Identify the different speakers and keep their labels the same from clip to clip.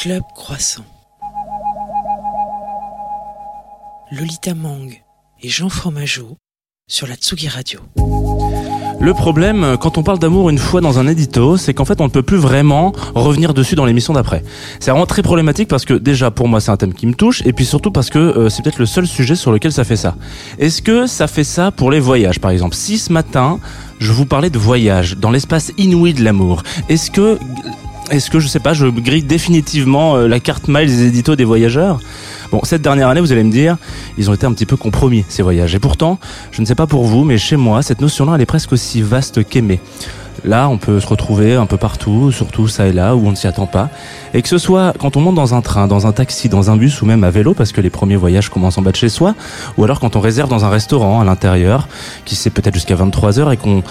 Speaker 1: Club Croissant. Lolita Mang et Jean Fromageau sur la Tsugi Radio.
Speaker 2: Le problème, quand on parle d'amour une fois dans un édito, c'est qu'en fait on ne peut plus vraiment revenir dessus dans l'émission d'après. C'est vraiment très problématique parce que déjà pour moi c'est un thème qui me touche et puis surtout parce que euh, c'est peut-être le seul sujet sur lequel ça fait ça. Est-ce que ça fait ça pour les voyages par exemple? Si ce matin je vous parlais de voyage dans l'espace inouï de l'amour, est-ce que est-ce que je sais pas, je grille définitivement euh, la carte mail des éditos des voyageurs? Bon, cette dernière année, vous allez me dire, ils ont été un petit peu compromis, ces voyages. Et pourtant, je ne sais pas pour vous, mais chez moi, cette notion-là, elle est presque aussi vaste qu'aimée. Là, on peut se retrouver un peu partout, surtout ça et là, où on ne s'y attend pas. Et que ce soit quand on monte dans un train, dans un taxi, dans un bus ou même à vélo, parce que les premiers voyages commencent en bas de chez soi, ou alors quand on réserve dans un restaurant à l'intérieur, qui c'est peut-être jusqu'à 23 heures et qu'on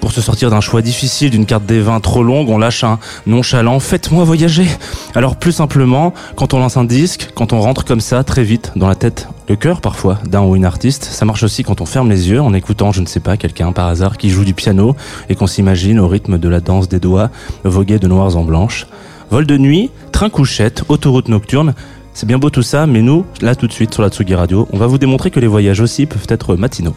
Speaker 2: pour se sortir d'un choix difficile, d'une carte des vins trop longue, on lâche un nonchalant Faites-moi voyager Alors plus simplement, quand on lance un disque, quand on rentre comme ça très vite dans la tête, le cœur parfois d'un ou une artiste, ça marche aussi quand on ferme les yeux en écoutant, je ne sais pas, quelqu'un par hasard qui joue du piano et qu'on s'imagine au rythme de la danse des doigts voguer de noirs en blanches. Vol de nuit, train couchette, autoroute nocturne, c'est bien beau tout ça, mais nous, là tout de suite sur la Tsugi Radio, on va vous démontrer que les voyages aussi peuvent être matinaux.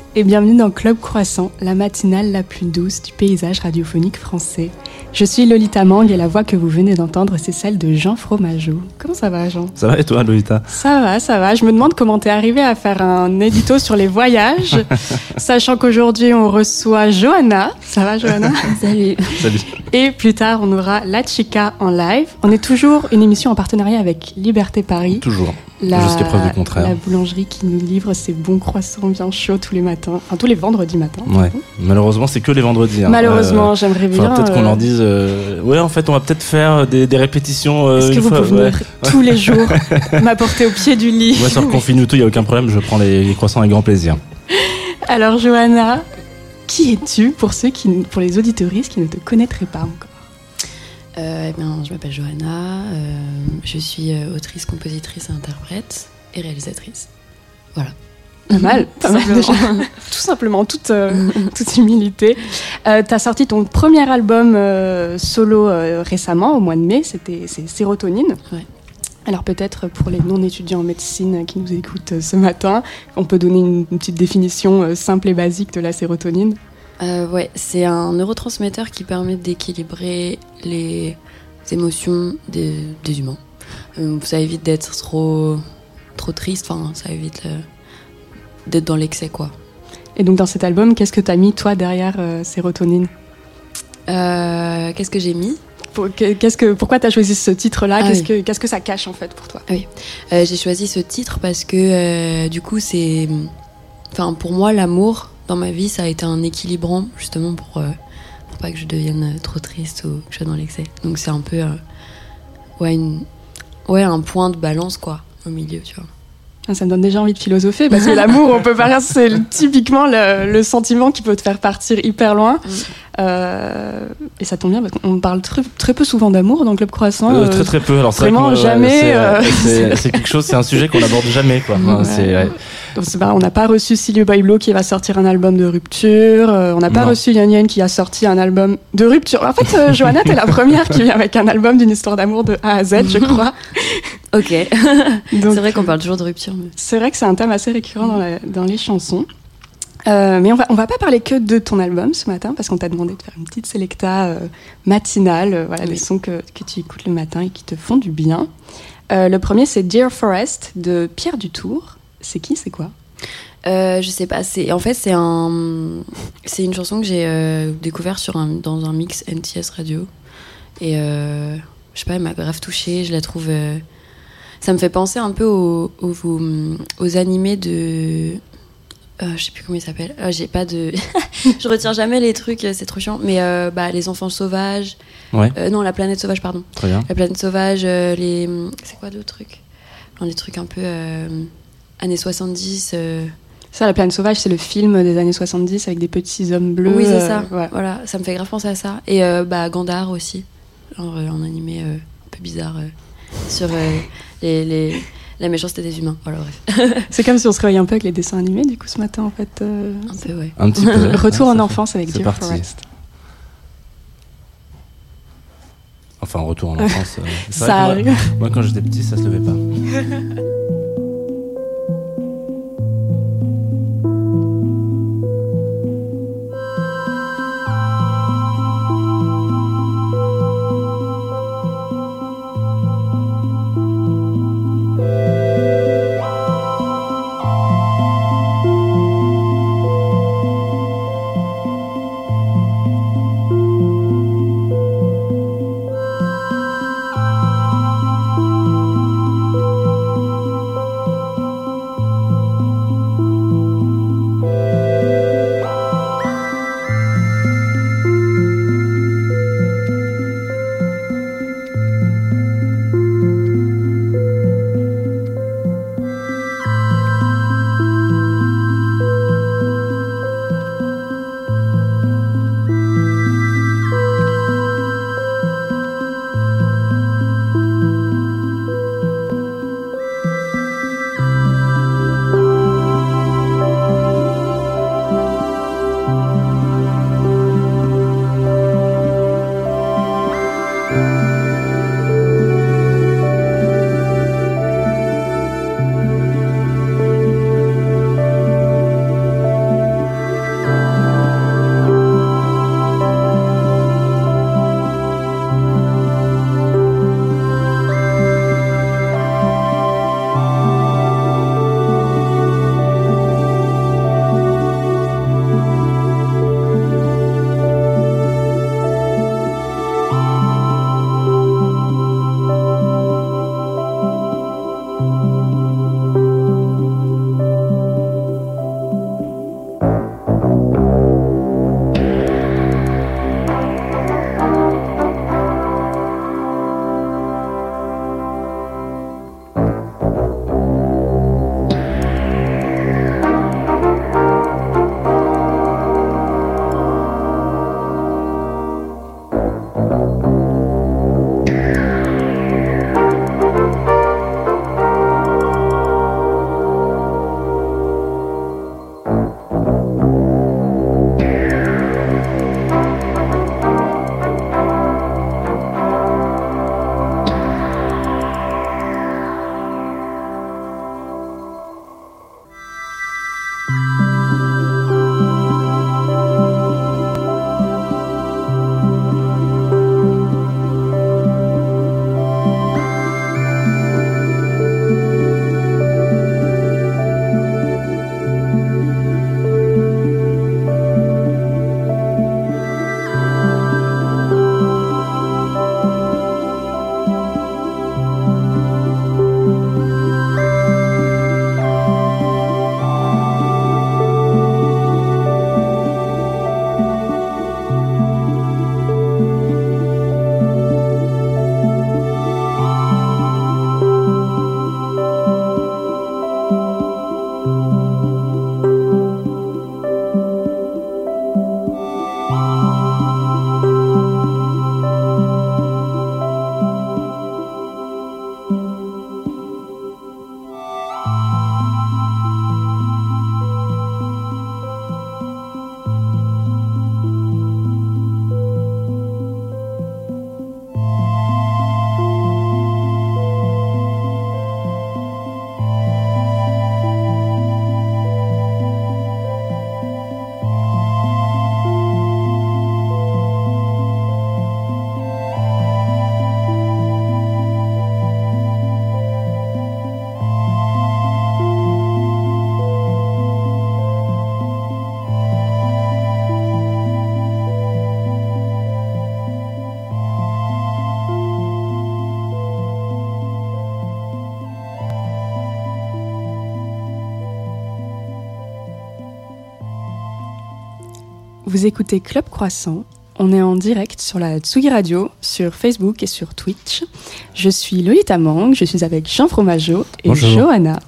Speaker 3: et bienvenue dans Club Croissant, la matinale la plus douce du paysage radiophonique français. Je suis Lolita Mang et la voix que vous venez d'entendre, c'est celle de Jean Fromageau. Comment ça va, Jean?
Speaker 2: Ça va et toi, Lolita?
Speaker 3: Ça va, ça va. Je me demande comment t'es arrivé à faire un édito sur les voyages, sachant qu'aujourd'hui on reçoit Johanna. Ça va, Johanna?
Speaker 4: Salut.
Speaker 2: Salut.
Speaker 3: Et plus tard, on aura La Chica en live. On est toujours une émission en partenariat avec Liberté Paris.
Speaker 2: Toujours.
Speaker 3: La,
Speaker 2: Jusqu'à preuve du contraire.
Speaker 3: la boulangerie qui nous livre ses bons croissants bien chauds tous les matins, enfin tous les vendredis matins.
Speaker 2: Ouais. Malheureusement, c'est que les vendredis. hein.
Speaker 3: Malheureusement,
Speaker 2: Euh,
Speaker 3: j'aimerais bien.
Speaker 2: peut-être qu'on
Speaker 3: euh,
Speaker 2: leur dise. euh, Ouais, en fait, on va peut-être faire des, des répétitions. euh,
Speaker 3: Est-ce que vous
Speaker 2: fois,
Speaker 3: pouvez
Speaker 2: ouais.
Speaker 3: venir tous les jours m'apporter au pied du lit
Speaker 2: Moi, sur Confine tout, il n'y a aucun problème. Je prends les, les croissants avec grand plaisir.
Speaker 3: Alors, Johanna, qui es-tu pour ceux qui, pour les auditoristes qui ne te connaîtraient pas encore?
Speaker 4: Euh, eh bien, je m'appelle Johanna, euh, je suis euh, autrice, compositrice, interprète et réalisatrice. Voilà.
Speaker 3: Pas mal, pas
Speaker 4: Tout
Speaker 3: mal
Speaker 4: simplement.
Speaker 3: déjà. Tout simplement, toute, euh, toute humilité. Euh, tu as sorti ton premier album euh, solo euh, récemment, au mois de mai, c'était c'est Sérotonine.
Speaker 4: Ouais.
Speaker 3: Alors peut-être pour les non-étudiants en médecine qui nous écoutent ce matin, on peut donner une, une petite définition simple et basique de la sérotonine?
Speaker 4: Ouais, c'est un neurotransmetteur qui permet d'équilibrer les émotions des, des humains. Ça évite d'être trop, trop triste, enfin, ça évite d'être dans l'excès, quoi.
Speaker 3: Et donc dans cet album, qu'est-ce que tu as mis toi derrière euh, Sérotonine
Speaker 4: Euh, Qu'est-ce que j'ai mis?
Speaker 3: Qu'est-ce que, Pourquoi tu as choisi ce titre-là?
Speaker 4: Ah
Speaker 3: qu'est-ce,
Speaker 4: oui.
Speaker 3: que, qu'est-ce que ça cache en fait pour toi?
Speaker 4: Euh, j'ai choisi ce titre parce que du coup c'est enfin pour moi l'amour dans ma vie ça a été un équilibrant justement pour pour pas que je devienne trop triste ou que je sois dans l'excès. Donc c'est un peu ouais une ouais un point de balance quoi au milieu tu vois
Speaker 3: Ça me donne déjà envie de philosopher parce que l'amour, on peut pas c'est typiquement le, le sentiment qui peut te faire partir hyper loin.
Speaker 4: Mm.
Speaker 3: Euh, et ça tombe bien parce qu'on parle très, très peu souvent d'amour dans le Club Croissant.
Speaker 2: Euh,
Speaker 3: Euh,
Speaker 2: très très peu. Alors, c'est vrai
Speaker 3: vraiment
Speaker 2: que, ouais,
Speaker 3: jamais,
Speaker 2: c'est,
Speaker 3: euh,
Speaker 2: quelque chose, c'est un sujet qu'on n'aborde jamais, quoi. Enfin,
Speaker 3: Ouais.
Speaker 2: c'est, ouais.
Speaker 3: donc on n'a pas reçu Silvio Baiblo qui va sortir un album de rupture. euh, on n'a pas
Speaker 2: Non.
Speaker 3: reçu Yann Yann qui a sorti un album de rupture. En fait, euh, Johanna, t'es la première qui vient avec un album d'une histoire d'amour de A à Z, je crois.
Speaker 4: ok c'est vrai qu'on parle toujours de rupture
Speaker 3: C'est vrai que c'est un thème assez récurrent dans, la- dans les chansons. Euh, mais on va, on va pas parler que de ton album ce matin parce qu'on t'a demandé de faire une petite sélecta euh, matinale, euh, voilà,
Speaker 4: Oui.
Speaker 3: des sons que, que tu écoutes le matin et qui te font du bien. Le premier c'est Dear Forest de Pierre Dutour. C'est qui, c'est quoi?
Speaker 4: Je sais pas, c'est en fait c'est un c'est une chanson que j'ai découvert sur un, dans un mix NTS radio et je sais pas, elle m'a grave touchée, je la trouve ça me fait penser un peu aux, aux, aux, aux animés de euh, je sais plus comment il s'appelle. Euh, j'ai pas de je retiens jamais les trucs, c'est trop chiant mais euh, bah les enfants sauvages
Speaker 2: Ouais.
Speaker 4: Euh, non, la planète sauvage pardon.
Speaker 2: Très bien.
Speaker 4: La planète sauvage, euh, les. C'est quoi d'autres trucs? Enfin, Les trucs un peu. euh, années 70. euh,
Speaker 3: Ça, La Planète Sauvage, c'est le film des années 70 avec des petits hommes bleus.
Speaker 4: oui, c'est
Speaker 3: euh,
Speaker 4: ça.
Speaker 3: ouais.
Speaker 4: Voilà, ça me fait grave penser à ça. Et euh, bah, Gandhar aussi. Genre, euh, un animé euh, un peu bizarre euh, sur euh, les, les, la méchanceté des humains. Voilà, bref.
Speaker 3: C'est comme si on se réveillait un peu avec les dessins animés, du coup, ce matin, en fait. euh,
Speaker 4: Un peu, ouais.
Speaker 2: Un petit peu.
Speaker 3: Retour
Speaker 2: Ouais,
Speaker 3: en enfance avec
Speaker 2: c'est
Speaker 3: Dear
Speaker 2: parti.
Speaker 3: Forest.
Speaker 2: Enfin, retour en enfance. euh, c'est
Speaker 3: Ça
Speaker 2: vrai que moi-
Speaker 3: arrive.
Speaker 2: Moi, quand j'étais petit, ça se levait pas.
Speaker 3: Vous écoutez Club Croissant. On est en direct sur la Tsugi Radio, sur Facebook et sur Twitch. Je suis Lolita Mang, je suis avec Jean Fromageau et
Speaker 2: Bonjour.
Speaker 3: Johanna.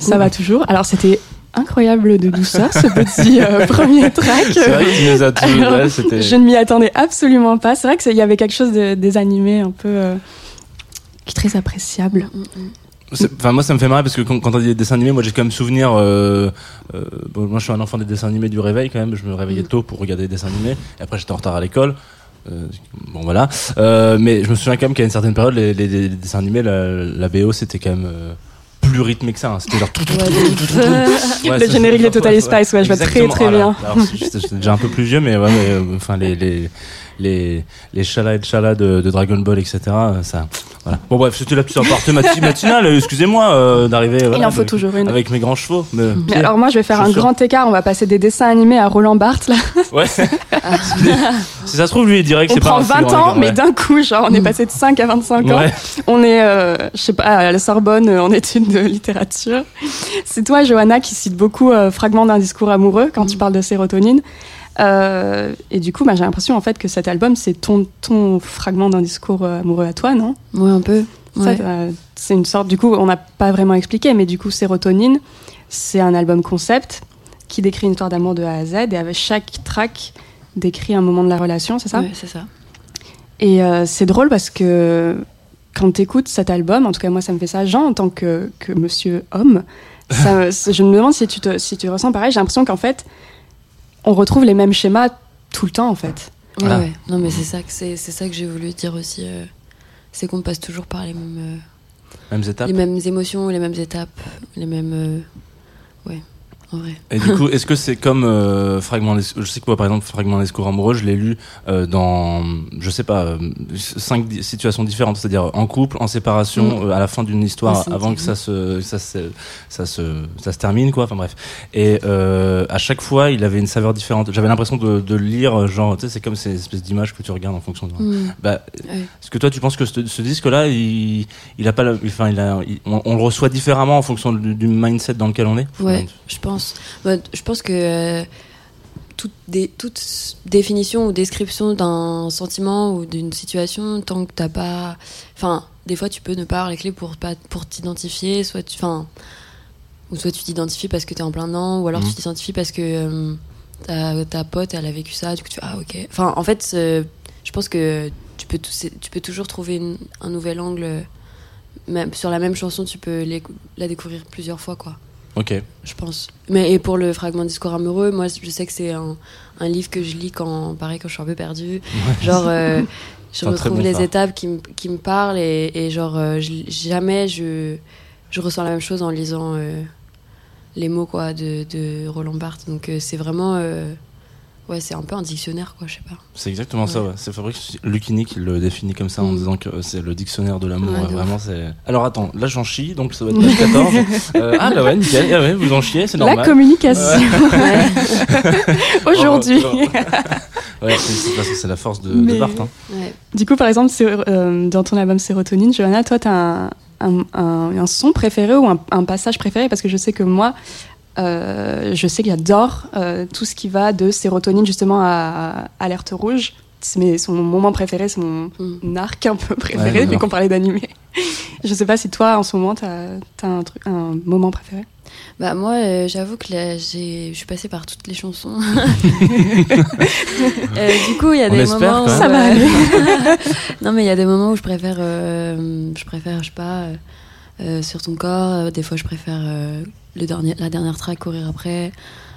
Speaker 3: Ça va toujours? Alors c'était incroyable de douceur ce petit euh, premier track.
Speaker 2: C'est vrai que tu nous as tout.
Speaker 3: Alors,
Speaker 2: ouais, c'était-
Speaker 3: Je ne m'y attendais absolument pas. C'est vrai qu'il y avait quelque chose de désanimé, un peu euh, qui est très appréciable.
Speaker 4: Mm, mm.
Speaker 2: Enfin, moi, ça me fait marrer parce que quand, quand on dit des dessins animés, moi, j'ai quand même souvenir. Euh, euh, bon, moi, je suis un enfant des dessins animés du réveil quand même. Je me réveillais
Speaker 4: Mm.
Speaker 2: tôt pour regarder des dessins animés. Et après, j'étais en retard à l'école. Euh, bon, voilà. Euh, mais je me souviens quand même qu'à une certaine période, les, les- les dessins animés, la, la BO, c'était quand même euh, plus rythmé que ça. hein. C'était genre. tout, tout, tout, tout, tout, tout. Ouais,
Speaker 3: Le générique de Totally Spice, ouais, je vois très, très
Speaker 2: Voilà.
Speaker 3: bien.
Speaker 2: Alors, J'étais j'étais déjà un peu plus vieux, mais ouais, mais, euh, enfin les les les les chala et chala de, de Dragon Ball, etc. Ça, voilà. Bon bref, c'était la petite aparté mati- matinale. Excusez-moi euh, d'arriver.
Speaker 3: Il en faut
Speaker 2: avec-
Speaker 3: toujours une.
Speaker 2: Avec mes grands chevaux.
Speaker 3: Mais alors moi, je vais faire un grand écart. On va passer des dessins animés à Roland Barthes. Là.
Speaker 2: Ouais. si ça se trouve, lui, il dirait que
Speaker 3: On
Speaker 2: c'est pas
Speaker 3: prend
Speaker 2: un si
Speaker 3: 20
Speaker 2: grand
Speaker 3: ans, mais d'un coup, genre, on est passé de 5 à 25 ans.
Speaker 2: Ouais.
Speaker 3: On est, euh, je sais pas, à la Sorbonne en études de littérature. C'est toi, Johanna, qui cite beaucoup euh, fragments d'un discours amoureux quand tu parles de sérotonine. Euh, et du coup, bah, j'ai l'impression en fait que cet album, c'est ton, ton fragment d'un discours euh, amoureux à toi, non?
Speaker 4: Ouais, un peu.
Speaker 3: Ça,
Speaker 4: Ouais.
Speaker 3: euh, C'est une sorte, du coup, on n'a pas vraiment expliqué, mais du coup, Sérotonine, c'est un album concept qui décrit une histoire d'amour de A à Z, et avec chaque track décrit un moment de la relation, c'est ça?
Speaker 4: Ouais, c'est ça.
Speaker 3: Et euh, c'est drôle parce que quand tu écoutes cet album, en tout cas moi ça me fait ça, Jean, en tant que, que monsieur homme, ça- je me demande si tu, te, si tu ressens pareil, j'ai l'impression qu'en fait, on retrouve les mêmes schémas tout le temps en fait.
Speaker 4: Ouais,
Speaker 2: Ah.
Speaker 4: ouais. Non, mais c'est ça que c'est, c'est ça que j'ai voulu dire aussi. euh, c'est qu'on passe toujours par les mêmes, euh,
Speaker 2: Mêmes étapes.
Speaker 4: les mêmes émotions, les mêmes étapes, les mêmes. Ouais, en vrai.
Speaker 2: Et du coup, est-ce que c'est comme euh, fragment Je sais que moi, par exemple, fragment d'Escours amoureux, je l'ai lu euh, dans, je sais pas, euh, cinq situations différentes, c'est-à-dire en couple, en séparation,
Speaker 4: Mm.
Speaker 2: euh, à la fin d'une histoire,
Speaker 4: c'est
Speaker 2: avant que ça se, ça se, ça se, ça se termine, quoi. Enfin bref. Et à chaque fois, il avait une saveur différente. J'avais l'impression de, de lire, genre, tu sais, c'est comme ces espèces d'images que tu regardes en fonction de.
Speaker 4: Mm.
Speaker 2: Bah,
Speaker 4: Ouais.
Speaker 2: est-ce que toi, tu penses que ce, ce disque-là, il, il a pas, enfin, il a, il- on, on le reçoit différemment en fonction du, du mindset dans lequel on est?
Speaker 4: Ouais, je pense. Bah, je pense que euh, toute, dé- toute définition ou description d'un sentiment ou d'une situation, tant que t'as pas. Enfin, des fois, tu peux ne pas avoir les clés pour, pas- pour t'identifier, soit tu. Enfin. Ou soit tu t'identifies parce que t'es en plein dedans, ou alors
Speaker 2: Mhm.
Speaker 4: tu t'identifies parce que euh, ta, ta pote, elle a vécu ça, du coup tu Ah, ok. Enfin, en fait, euh, je pense que tu peux, tou- tu peux toujours trouver une- un nouvel angle. Même, sur la même chanson, tu peux la découvrir plusieurs fois, quoi
Speaker 2: Ok.
Speaker 4: je pense. Mais et pour le fragment discours amoureux, moi je sais que c'est un, un livre que je lis quand pareil quand je suis un peu perdue. Genre euh, je retrouve
Speaker 2: bon
Speaker 4: les étapes qui, me- qui me parlent et, et genre euh, je- jamais je je ressens la même chose en lisant euh, les mots quoi de, de Roland Barthes. Donc c'est vraiment ouais c'est un peu un dictionnaire quoi je sais pas.
Speaker 2: C'est exactement ça,
Speaker 4: Ouais.
Speaker 2: C'est Fabrice Lucchini qui le définit comme ça en
Speaker 4: Mm.
Speaker 2: disant que euh, c'est le dictionnaire de l'amour.
Speaker 4: Ouais,
Speaker 2: vraiment, c'est. Alors attends, là j'en chie, donc ça doit être page 14. Euh, ah là ouais, nickel. Ah ouais, vous en chiez, c'est
Speaker 3: La
Speaker 2: normal.
Speaker 3: communication aujourd'hui.
Speaker 2: Ouais, c'est c'est parce que c'est la force de, de
Speaker 3: Mais-
Speaker 2: Barthes. hein.
Speaker 4: Ouais.
Speaker 3: Du coup, par exemple, euh, dans ton album Sérotonine, Johanna, toi, tu as un, un- un- un son préféré ou un, un passage préféré? Parce que je sais que moi, euh, je sais que j'adore euh, tout ce qui va de sérotonine justement à, à alerte rouge. C'est son moment préféré, c'est mon
Speaker 4: Mm.
Speaker 3: arc un peu préféré depuis qu'on parlait d'animé. je sais pas si toi, en ce moment, tu as, un, truc, un moment préféré.
Speaker 4: Bah moi euh, j'avoue que je suis passée par toutes les chansons. Euh, du coup il y a
Speaker 2: On
Speaker 4: des moments où.
Speaker 3: Ça va
Speaker 4: euh, non mais il y a des moments où je préfère euh, je préfère je sais pas sur ton corps, des fois je préfère euh, le dernier la dernière track courir après.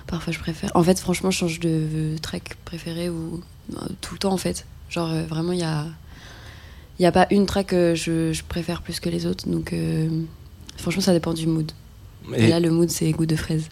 Speaker 4: Parfois je préfère en fait franchement je change de track préféré ou euh, tout le temps en fait. Genre euh, vraiment il y a il y a pas une track que je, je préfère plus que les autres donc euh, franchement ça dépend du mood. Et,
Speaker 2: Et-
Speaker 4: là, le mood, c'est goût de fraise.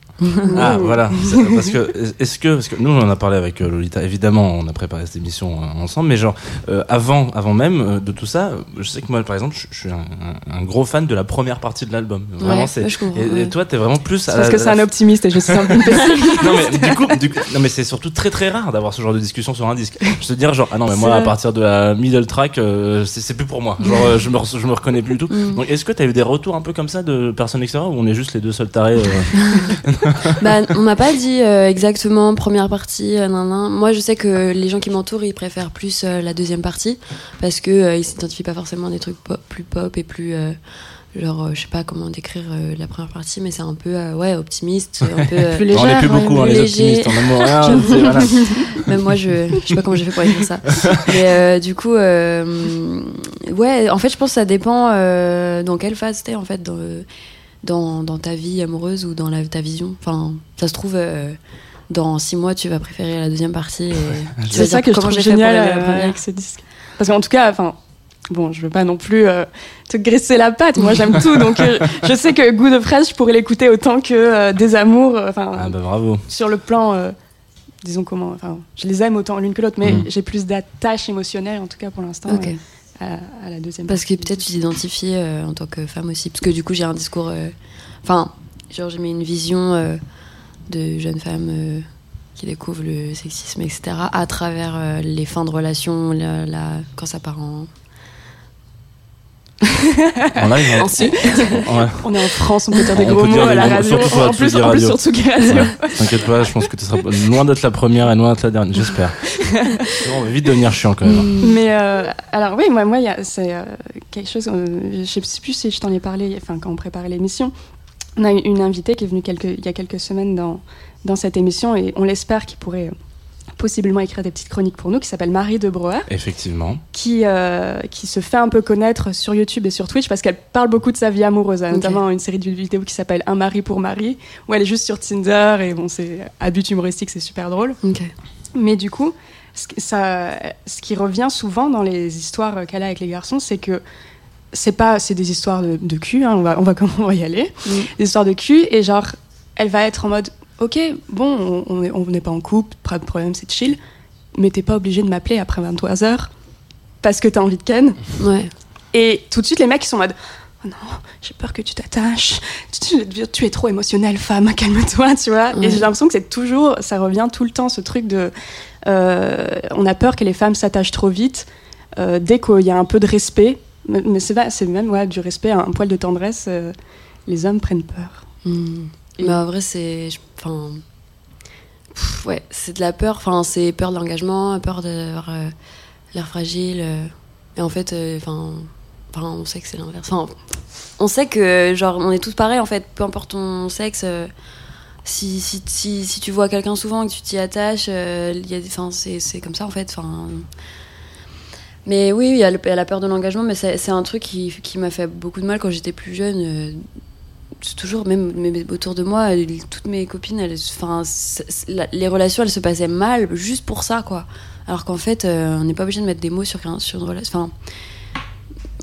Speaker 2: Ah voilà, parce que est-ce que parce que nous on en a parlé avec euh, Lolita, évidemment on a préparé cette émission euh, ensemble, mais genre euh, avant avant même euh, de tout ça, je sais que moi par exemple je, je suis un, un- gros fan de la première partie de l'album. Vraiment
Speaker 4: Ouais,
Speaker 2: c'est
Speaker 4: ouais,
Speaker 2: et, toi t'es vraiment plus à
Speaker 3: parce
Speaker 2: la-
Speaker 3: que c'est
Speaker 2: la
Speaker 3: un optimiste et je suis un peu pessimiste.
Speaker 2: non mais du coup, du coup- non mais c'est surtout très très rare d'avoir ce genre de discussion sur un disque. Je te dire genre ah non mais moi à partir de la middle track euh, c'est plus pour moi. Genre euh, je me je me reconnais plus du tout.
Speaker 4: Mm.
Speaker 2: Donc est-ce que t'as eu des retours un peu comme ça de personnes extérieures ou on est juste les deux seuls tarés euh
Speaker 4: bah, on m'a pas dit euh, exactement première partie. euh, nan, nan. Moi, je sais que les gens qui m'entourent, ils préfèrent plus euh, la deuxième partie parce que euh, ils s'identifient pas forcément à des trucs pop- plus pop et plus euh, genre, euh, je sais pas comment décrire euh, la première partie, mais c'est un peu euh, ouais optimiste, un peu. euh,
Speaker 3: Plus
Speaker 2: on n'est plus beaucoup, hein, les
Speaker 4: léger.
Speaker 2: optimistes en amour. rien, c'est- voilà.
Speaker 4: Même moi, je, je sais pas comment j'ai fait pour écrire ça. Mais euh, du coup, euh, ouais, en fait, je pense que ça dépend euh, dans quelle phase t'es, en fait, dans, dans, dans ta vie amoureuse ou dans la, ta vision. Enfin, ça se trouve, euh, dans six mois, tu vas préférer la deuxième partie.
Speaker 3: C'est ça que je trouve génial euh, avec ce disque. Parce qu'en tout cas, enfin, bon, je veux pas non plus euh, te graisser la patte. Moi, j'aime tout, donc euh, je sais que Goût de fraise, je pourrais l'écouter autant que euh, Des Amours. euh, Enfin,
Speaker 2: Ah bah bravo.
Speaker 3: sur le plan, euh, disons comment, enfin, je les aime autant l'une que l'autre, mais
Speaker 2: Mm.
Speaker 3: j'ai plus d'attache émotionnelle, en tout cas pour l'instant,
Speaker 4: Ok.
Speaker 3: À, à la deuxième.
Speaker 4: Parce que peut-être tu t'identifies euh, en tant que femme aussi. Parce que du coup, j'ai un discours. euh, Enfin, genre, j'ai mis une vision euh, de jeune femme qui découvre le sexisme, etc. à travers euh, les fins de relation, la, la- quand ça part en.
Speaker 2: En live, hein.
Speaker 4: Ensuite.
Speaker 2: Ouais.
Speaker 3: On est en France, on peut dire des
Speaker 2: On
Speaker 3: gros mots à la radio. En plus, en plus sur Tsugi Radio.
Speaker 2: Ouais. T'inquiète pas, je pense que tu seras loin d'être la première et loin d'être la dernière, j'espère. On va vite devenir chiant quand même. hein.
Speaker 3: Mais euh, alors oui, moi, moi, il y a- c'est euh, quelque chose. euh, je sais plus si je t'en ai parlé. Enfin, quand on préparait l'émission, on a une invitée qui est venue quelques, il y a quelques semaines dans dans cette émission et on l'espère qui pourrait euh, possiblement écrire des petites chroniques pour nous, qui s'appelle Marie de Brouwer,
Speaker 2: Effectivement.
Speaker 3: qui euh, qui se fait un peu connaître sur YouTube et sur Twitch parce qu'elle parle beaucoup de sa vie amoureuse, hein,
Speaker 4: Ok.
Speaker 3: notamment une série de vidéos qui s'appelle Un mari pour Marie, où elle est juste sur Tinder et bon, c'est à but humoristique, c'est super drôle.
Speaker 4: Ok.
Speaker 3: Mais du coup, ce, qui- ça, ce qui revient souvent dans les histoires qu'elle a avec les garçons, c'est que c'est pas, c'est des histoires de, de cul. hein, on va, on va comment on va y aller.
Speaker 4: Mm.
Speaker 3: Des histoires de cul et genre, elle va être en mode, ok, bon, on- on est- on n'est pas en couple, pas de problème, c'est chill, mais t'es pas obligé de m'appeler après 23 heures parce que t'as envie de ken.
Speaker 4: Ouais.
Speaker 3: Et tout de suite, les mecs ils sont en mode. Oh non, j'ai peur que tu t'attaches. Tu, tu- tu es trop émotionnelle, femme. Calme-toi, tu vois.
Speaker 4: Ouais.
Speaker 3: Et j'ai l'impression que c'est toujours, ça revient tout le temps, ce truc de. euh, on a peur que les femmes s'attachent trop vite. euh, dès qu'il y a un peu de respect, mais, c'est même ouais, du respect, un, poil de tendresse, euh, les hommes prennent peur.
Speaker 4: Hmm. Mais en vrai, c'est. Enfin. Ouais, c'est de la peur. Enfin, c'est peur de l'engagement, peur d'avoir euh, l'air fragile. euh. Et en fait, euh, enfin. Enfin, on sait que c'est l'inverse. Enfin, on sait que, genre, on est tous pareils, en fait. Peu importe ton sexe. euh, si, si, si, si tu vois quelqu'un souvent et que tu t'y attaches, euh, c'est comme ça, en fait. Enfin. Mais oui, il y, a la peur de l'engagement, mais c'est c'est un truc qui, qui m'a fait beaucoup de mal quand j'étais plus jeune. Toujours même, même autour de moi euh, toutes mes copines elles enfin la- les relations elles se passaient mal juste pour ça quoi alors qu'en fait euh, on n'est pas obligé de mettre des mots sur sur une relation enfin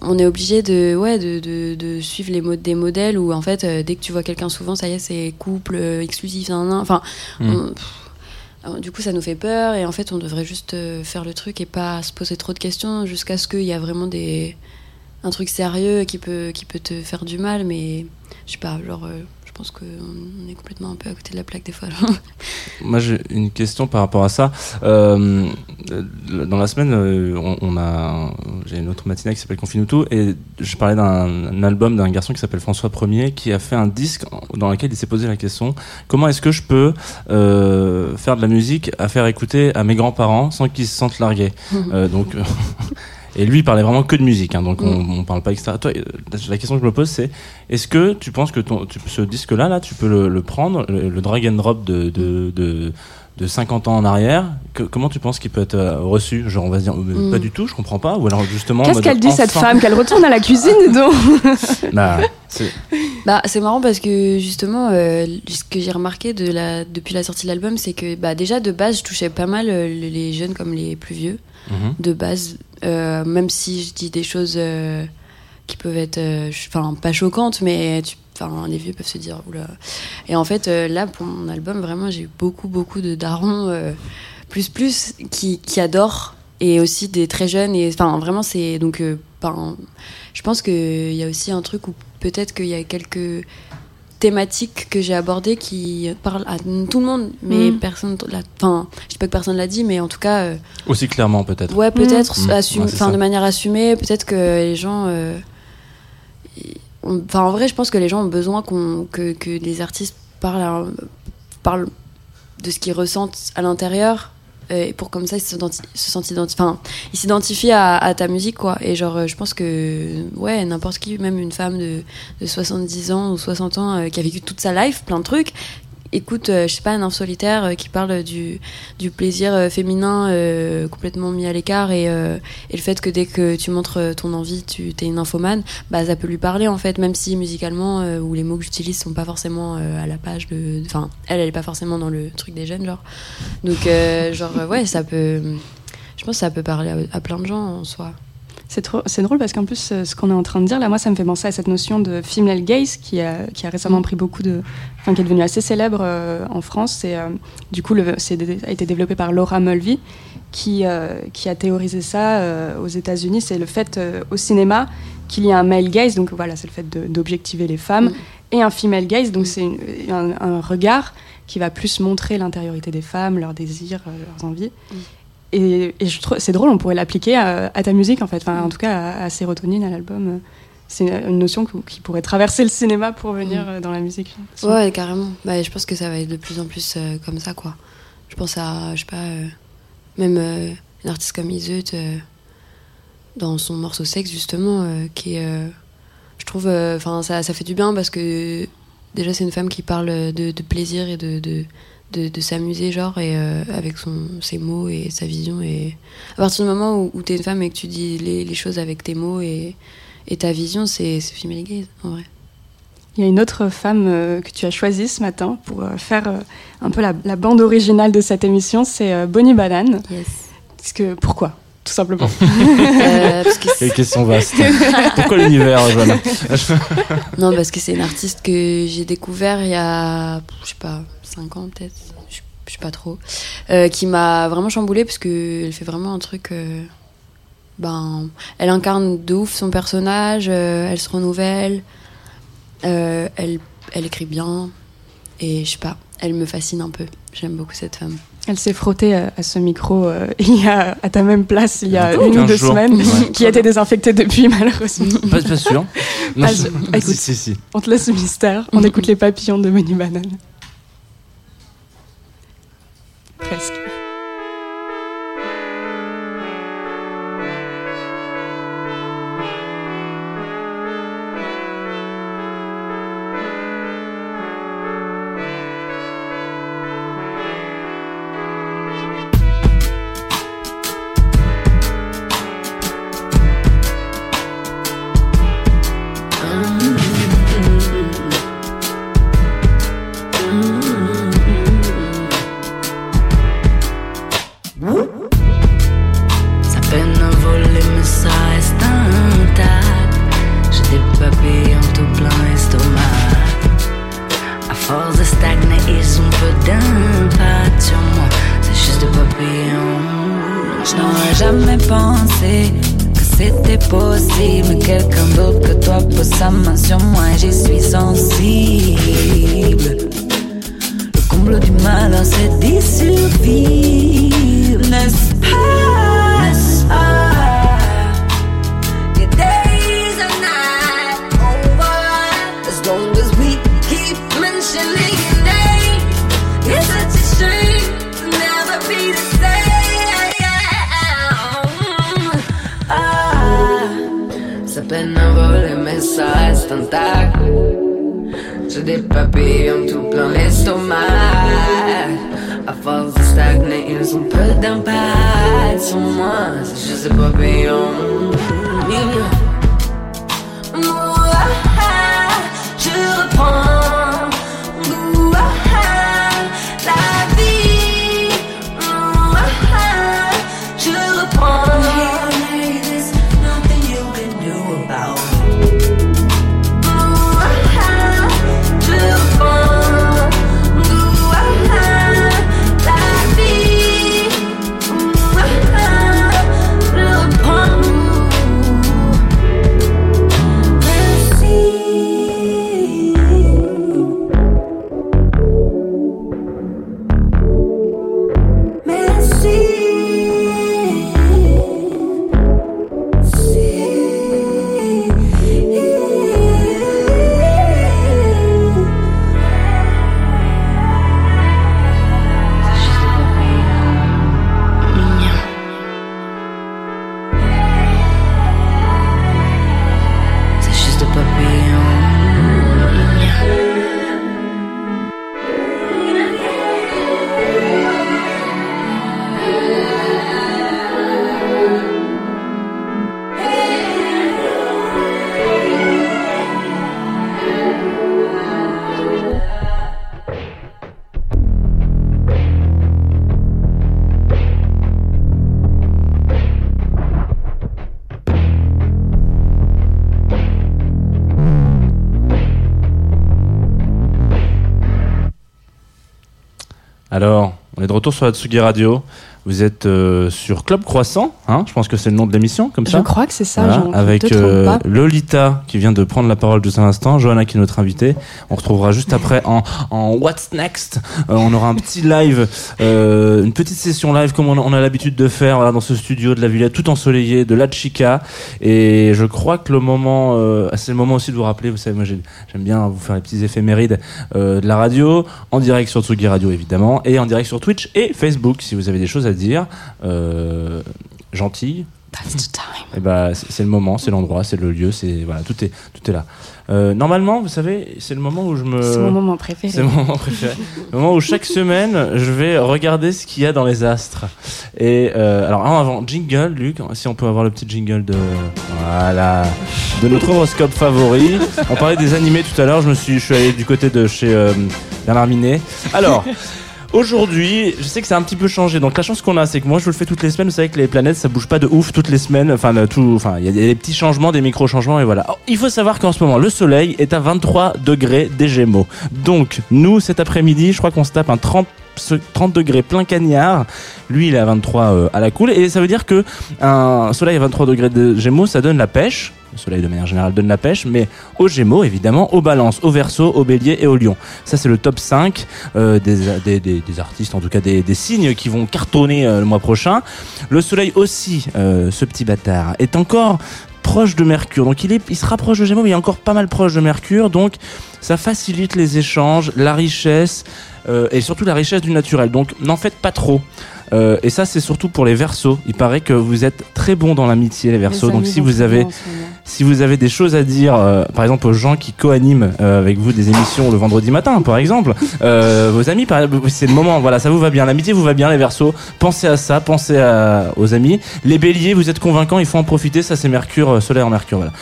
Speaker 4: on est obligé de ouais de, de, de suivre les modes des modèles où en fait euh, dès que tu vois quelqu'un souvent ça y est c'est couple euh, exclusif nan, nan. enfin
Speaker 2: Mm.
Speaker 4: on- pff, alors, du coup ça nous fait peur et en fait on devrait juste faire le truc et pas se poser trop de questions jusqu'à ce qu'il y a vraiment des un truc sérieux qui peut qui peut te faire du mal mais je sais pas genre euh, je pense qu'on on est complètement un peu à côté de la plaque des fois
Speaker 2: Moi, j'ai une question par rapport à ça. Euh, dans la semaine, euh, on, on a, j'ai une autre matinée qui s'appelle Confine tout et je parlais d'un un album d'un garçon qui s'appelle François Ier qui a fait un disque dans lequel il s'est posé la question comment est-ce que je peux euh, faire de la musique à faire écouter à mes grands-parents sans qu'ils se sentent largués? Euh, donc. Et lui, il parlait vraiment que de musique, hein, donc on, on parle pas extra. Toi, euh, la question que je me pose, c'est est-ce que tu penses que ton, tu- ce disque-là, là, tu peux le, le prendre, le, le drag and drop de, de, de, de 50 ans en arrière? Que- Comment tu penses qu'il peut être euh, reçu? Genre, on va se dire,
Speaker 4: Mm.
Speaker 2: pas du tout, je comprends pas. Ou alors, justement. en
Speaker 3: Qu'est-ce qu'elle dit, cette femme? Qu'elle retourne à la cuisine, donc?
Speaker 2: Bah, c'est-
Speaker 4: bah c'est marrant parce que justement euh, ce que j'ai remarqué de la depuis la sortie de l'album c'est que bah déjà de base je touchais pas mal les jeunes comme les plus vieux
Speaker 2: Mhm.
Speaker 4: de base, euh, même si je dis des choses euh, qui peuvent être, euh, enfin pas choquantes, mais tu- les vieux peuvent se dire. Et en fait, là pour mon album, vraiment j'ai eu beaucoup beaucoup de darons plus plus qui, qui adorent et aussi des très jeunes et enfin vraiment c'est donc ben, je pense qu'il y a aussi un truc où peut-être qu'il y a quelques thématiques que j'ai abordées qui parlent à tout le monde mais
Speaker 3: Mm.
Speaker 4: personne l'a- enfin je sais pas que personne l'a dit mais en tout cas euh,
Speaker 2: Aussi clairement, peut-être.
Speaker 4: Ouais, peut-être,
Speaker 2: Mmh. Ouais,
Speaker 4: de manière assumée. Peut-être que les gens. euh, on- en vrai, je pense que les gens ont besoin que, que les artistes parle, parle de ce qu'ils ressentent à l'intérieur et pour comme ça ils se, se sentent enfin ils s'identifient à, ta musique quoi. Et genre je pense que ouais n'importe qui même une femme de, de, 70 ans ou 60 ans euh, qui a vécu toute sa life plein de trucs écoute, euh, je sais pas, un enfant solitaire euh, qui parle du, du plaisir euh, féminin complètement mis à l'écart et, et, le fait que dès que tu montres ton envie, tu es une infomane, bah ça peut lui parler en fait, même si musicalement ou les mots que j'utilise sont pas forcément à la page de. Enfin, elle, elle est pas forcément dans le truc des jeunes, genre. Donc, genre, ouais, ça peut. Je pense que ça peut parler à, à plein de gens en soi.
Speaker 5: C'est drôle parce qu'en plus, euh, ce qu'on est en train de dire, là, moi, ça me fait penser à cette notion de female gaze qui a, qui a récemment mm. pris beaucoup de. Enfin, qui est devenue assez célèbre euh, en France. Et euh, du coup, c'est a été développé par Laura Mulvey, qui, qui a théorisé ça aux États-Unis. C'est le fait au cinéma qu'il y a un male gaze, donc voilà, c'est le fait d'objectiver les femmes, mm. et un female gaze, donc mm. c'est un, un, regard qui va plus montrer l'intériorité des femmes, leurs désirs, leurs envies et, je trouve c'est drôle, on pourrait l'appliquer à, ta musique en fait, enfin, en tout cas à, Sérotonine, à l'album. C'est une notion qui pourrait traverser le cinéma pour venir mm. euh, dans la musique.
Speaker 4: Ouais, carrément. Bah, je pense que ça va être de plus en plus euh, comme ça, quoi. Je pense à, je sais pas, euh, même une artiste comme Iseut, dans son morceau Sexe, justement, qui est. je trouve. Enfin, ça, ça fait du bien parce que déjà, c'est une femme qui parle de, de plaisir et de, de de, s'amuser genre et euh, avec son, ses mots et sa vision et à partir du moment où, où tu es une femme et que tu dis les, les choses avec tes mots et, et ta vision c'est female gaze en vrai
Speaker 5: il y a une autre femme euh, que tu as choisie ce matin pour euh, faire un peu la, bande originale de cette émission, c'est Bonnie Banane.
Speaker 4: Yes.
Speaker 5: Parce que, pourquoi? Tout simplement.
Speaker 2: Quelle question vaste. pourquoi l'univers,
Speaker 4: Non, parce que c'est une artiste que j'ai découvert il y a, je sais pas, 5 ans peut-être, je, sais pas trop, euh, qui m'a vraiment chamboulée parce qu'elle fait vraiment un truc. Euh, ben, elle incarne de ouf son personnage, euh, elle se renouvelle, elle, elle écrit bien, et je sais pas, elle me fascine un peu. J'aime beaucoup cette femme.
Speaker 5: Elle s'est frottée à, ce micro il y a, à ta même place il y a une ou deux semaines, qui a été désinfectée depuis malheureusement.
Speaker 2: Pas, pas sûr.
Speaker 5: écoute, si, si, On te laisse le mystère. On écoute les papillons de Menu Banane. Presque.
Speaker 2: Retour sur la Tsugi Radio. Vous êtes euh, sur Club Croissant, hein je pense que c'est le nom de l'émission, comme ça.
Speaker 3: Je crois que c'est ça,
Speaker 2: Voilà, avec euh. Lolita qui vient de prendre la parole juste un instant, Johanna qui est notre invitée. On retrouvera juste après en, en What's Next. Euh, on aura un petit live, euh, une petite session live comme on, on a l'habitude de faire voilà, dans ce studio de la Villette, tout ensoleillé, de la Chica. Et je crois que le moment, euh, c'est le moment aussi de vous rappeler, vous savez, moi j'ai- j'aime bien vous faire les petits éphémérides euh, de la radio, en direct sur Tsugi Radio évidemment, et en direct sur Twitch et Facebook si vous avez des choses à dire. Euh,
Speaker 3: time.
Speaker 2: eh ben, c'est le moment, c'est l'endroit, c'est le lieu, c'est voilà, tout est tout est là. Euh, normalement, vous savez, c'est le moment où je me
Speaker 3: C'est mon moment préféré.
Speaker 2: c'est mon moment préféré. le moment où chaque semaine, je vais regarder ce qu'il y a dans les astres. Et euh, alors avant jingle, Luc, si on peut avoir le petit jingle de voilà de notre horoscope favori. On parlait des animés tout à l'heure. Je me suis je suis allé du côté de chez euh, Bernard Minet. Alors. Aujourd'hui, je sais que a un petit peu changé. Donc la chance qu'on a, c'est que moi je le fais toutes les semaines. Vous savez que les planètes, ça bouge pas de ouf toutes les semaines. Enfin, le tout, enfin, il y a des petits changements, des micro changements et voilà. Oh, il faut savoir qu'en ce moment, le Soleil est à 23 degrés des Gémeaux. Donc nous, cet après-midi, je crois qu'on se tape un 30 ce 30 degrés plein cagnard. Lui, il est à 23 euh, à la cool. Et ça veut dire que un soleil à 23 degrés de Gémeaux, ça donne la pêche. Le soleil, de manière générale, donne la pêche. Mais aux Gémeaux, évidemment, aux Balances, aux Verseaux, aux Béliers et aux Lions. Ça, c'est le top 5 euh, des, des, des, des artistes, en tout cas des, des signes qui vont cartonner euh, le mois prochain. Le soleil aussi, euh, ce petit bâtard, est encore proche de Mercure. Donc il, est, il se rapproche de Gémeaux, mais il est encore pas mal proche de Mercure. Donc ça facilite les échanges, la richesse euh, et surtout la richesse du naturel. Donc n'en faites pas trop. Euh, et ça, c'est surtout pour les versos. Il paraît que vous êtes très bons dans l'amitié, les versos.
Speaker 3: Les
Speaker 2: Donc si vous avez. Si vous avez des choses à dire, euh, par exemple aux gens qui co-animent euh, avec vous des émissions le vendredi matin, par exemple, euh, vos amis, c'est le moment. Voilà, ça vous va bien. L'amitié vous va bien, les Verseaux. Pensez à ça, pensez à- aux amis. Les Béliers, vous êtes convaincants, il faut en profiter. Ça, c'est Mercure, en Mercure. Voilà.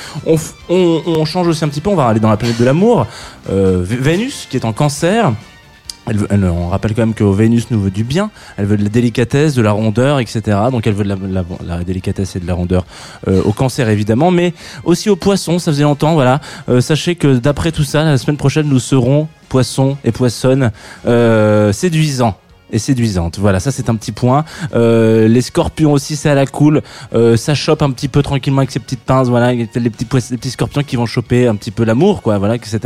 Speaker 2: On, change aussi un petit peu. On va aller dans la planète de l'amour. Vénus, qui est en Cancer. Elle on rappelle quand même que Vénus nous veut du bien. Elle veut de la délicatesse, de la rondeur, etc. Donc elle veut de la, délicatesse et de la rondeur euh, au cancer évidemment, mais aussi aux poissons. Ça faisait longtemps, voilà. Euh, sachez que d'après tout ça, la semaine prochaine, nous serons poissons et poissonnes euh, séduisants. Et séduisantes. Voilà, ça c'est un petit point. Euh, les scorpions aussi, c'est à la cool. Euh, ça chope un petit peu tranquillement avec ses petites pinces. Voilà, les petits, les petits scorpions qui vont choper un petit peu l'amour, quoi. Voilà, etc.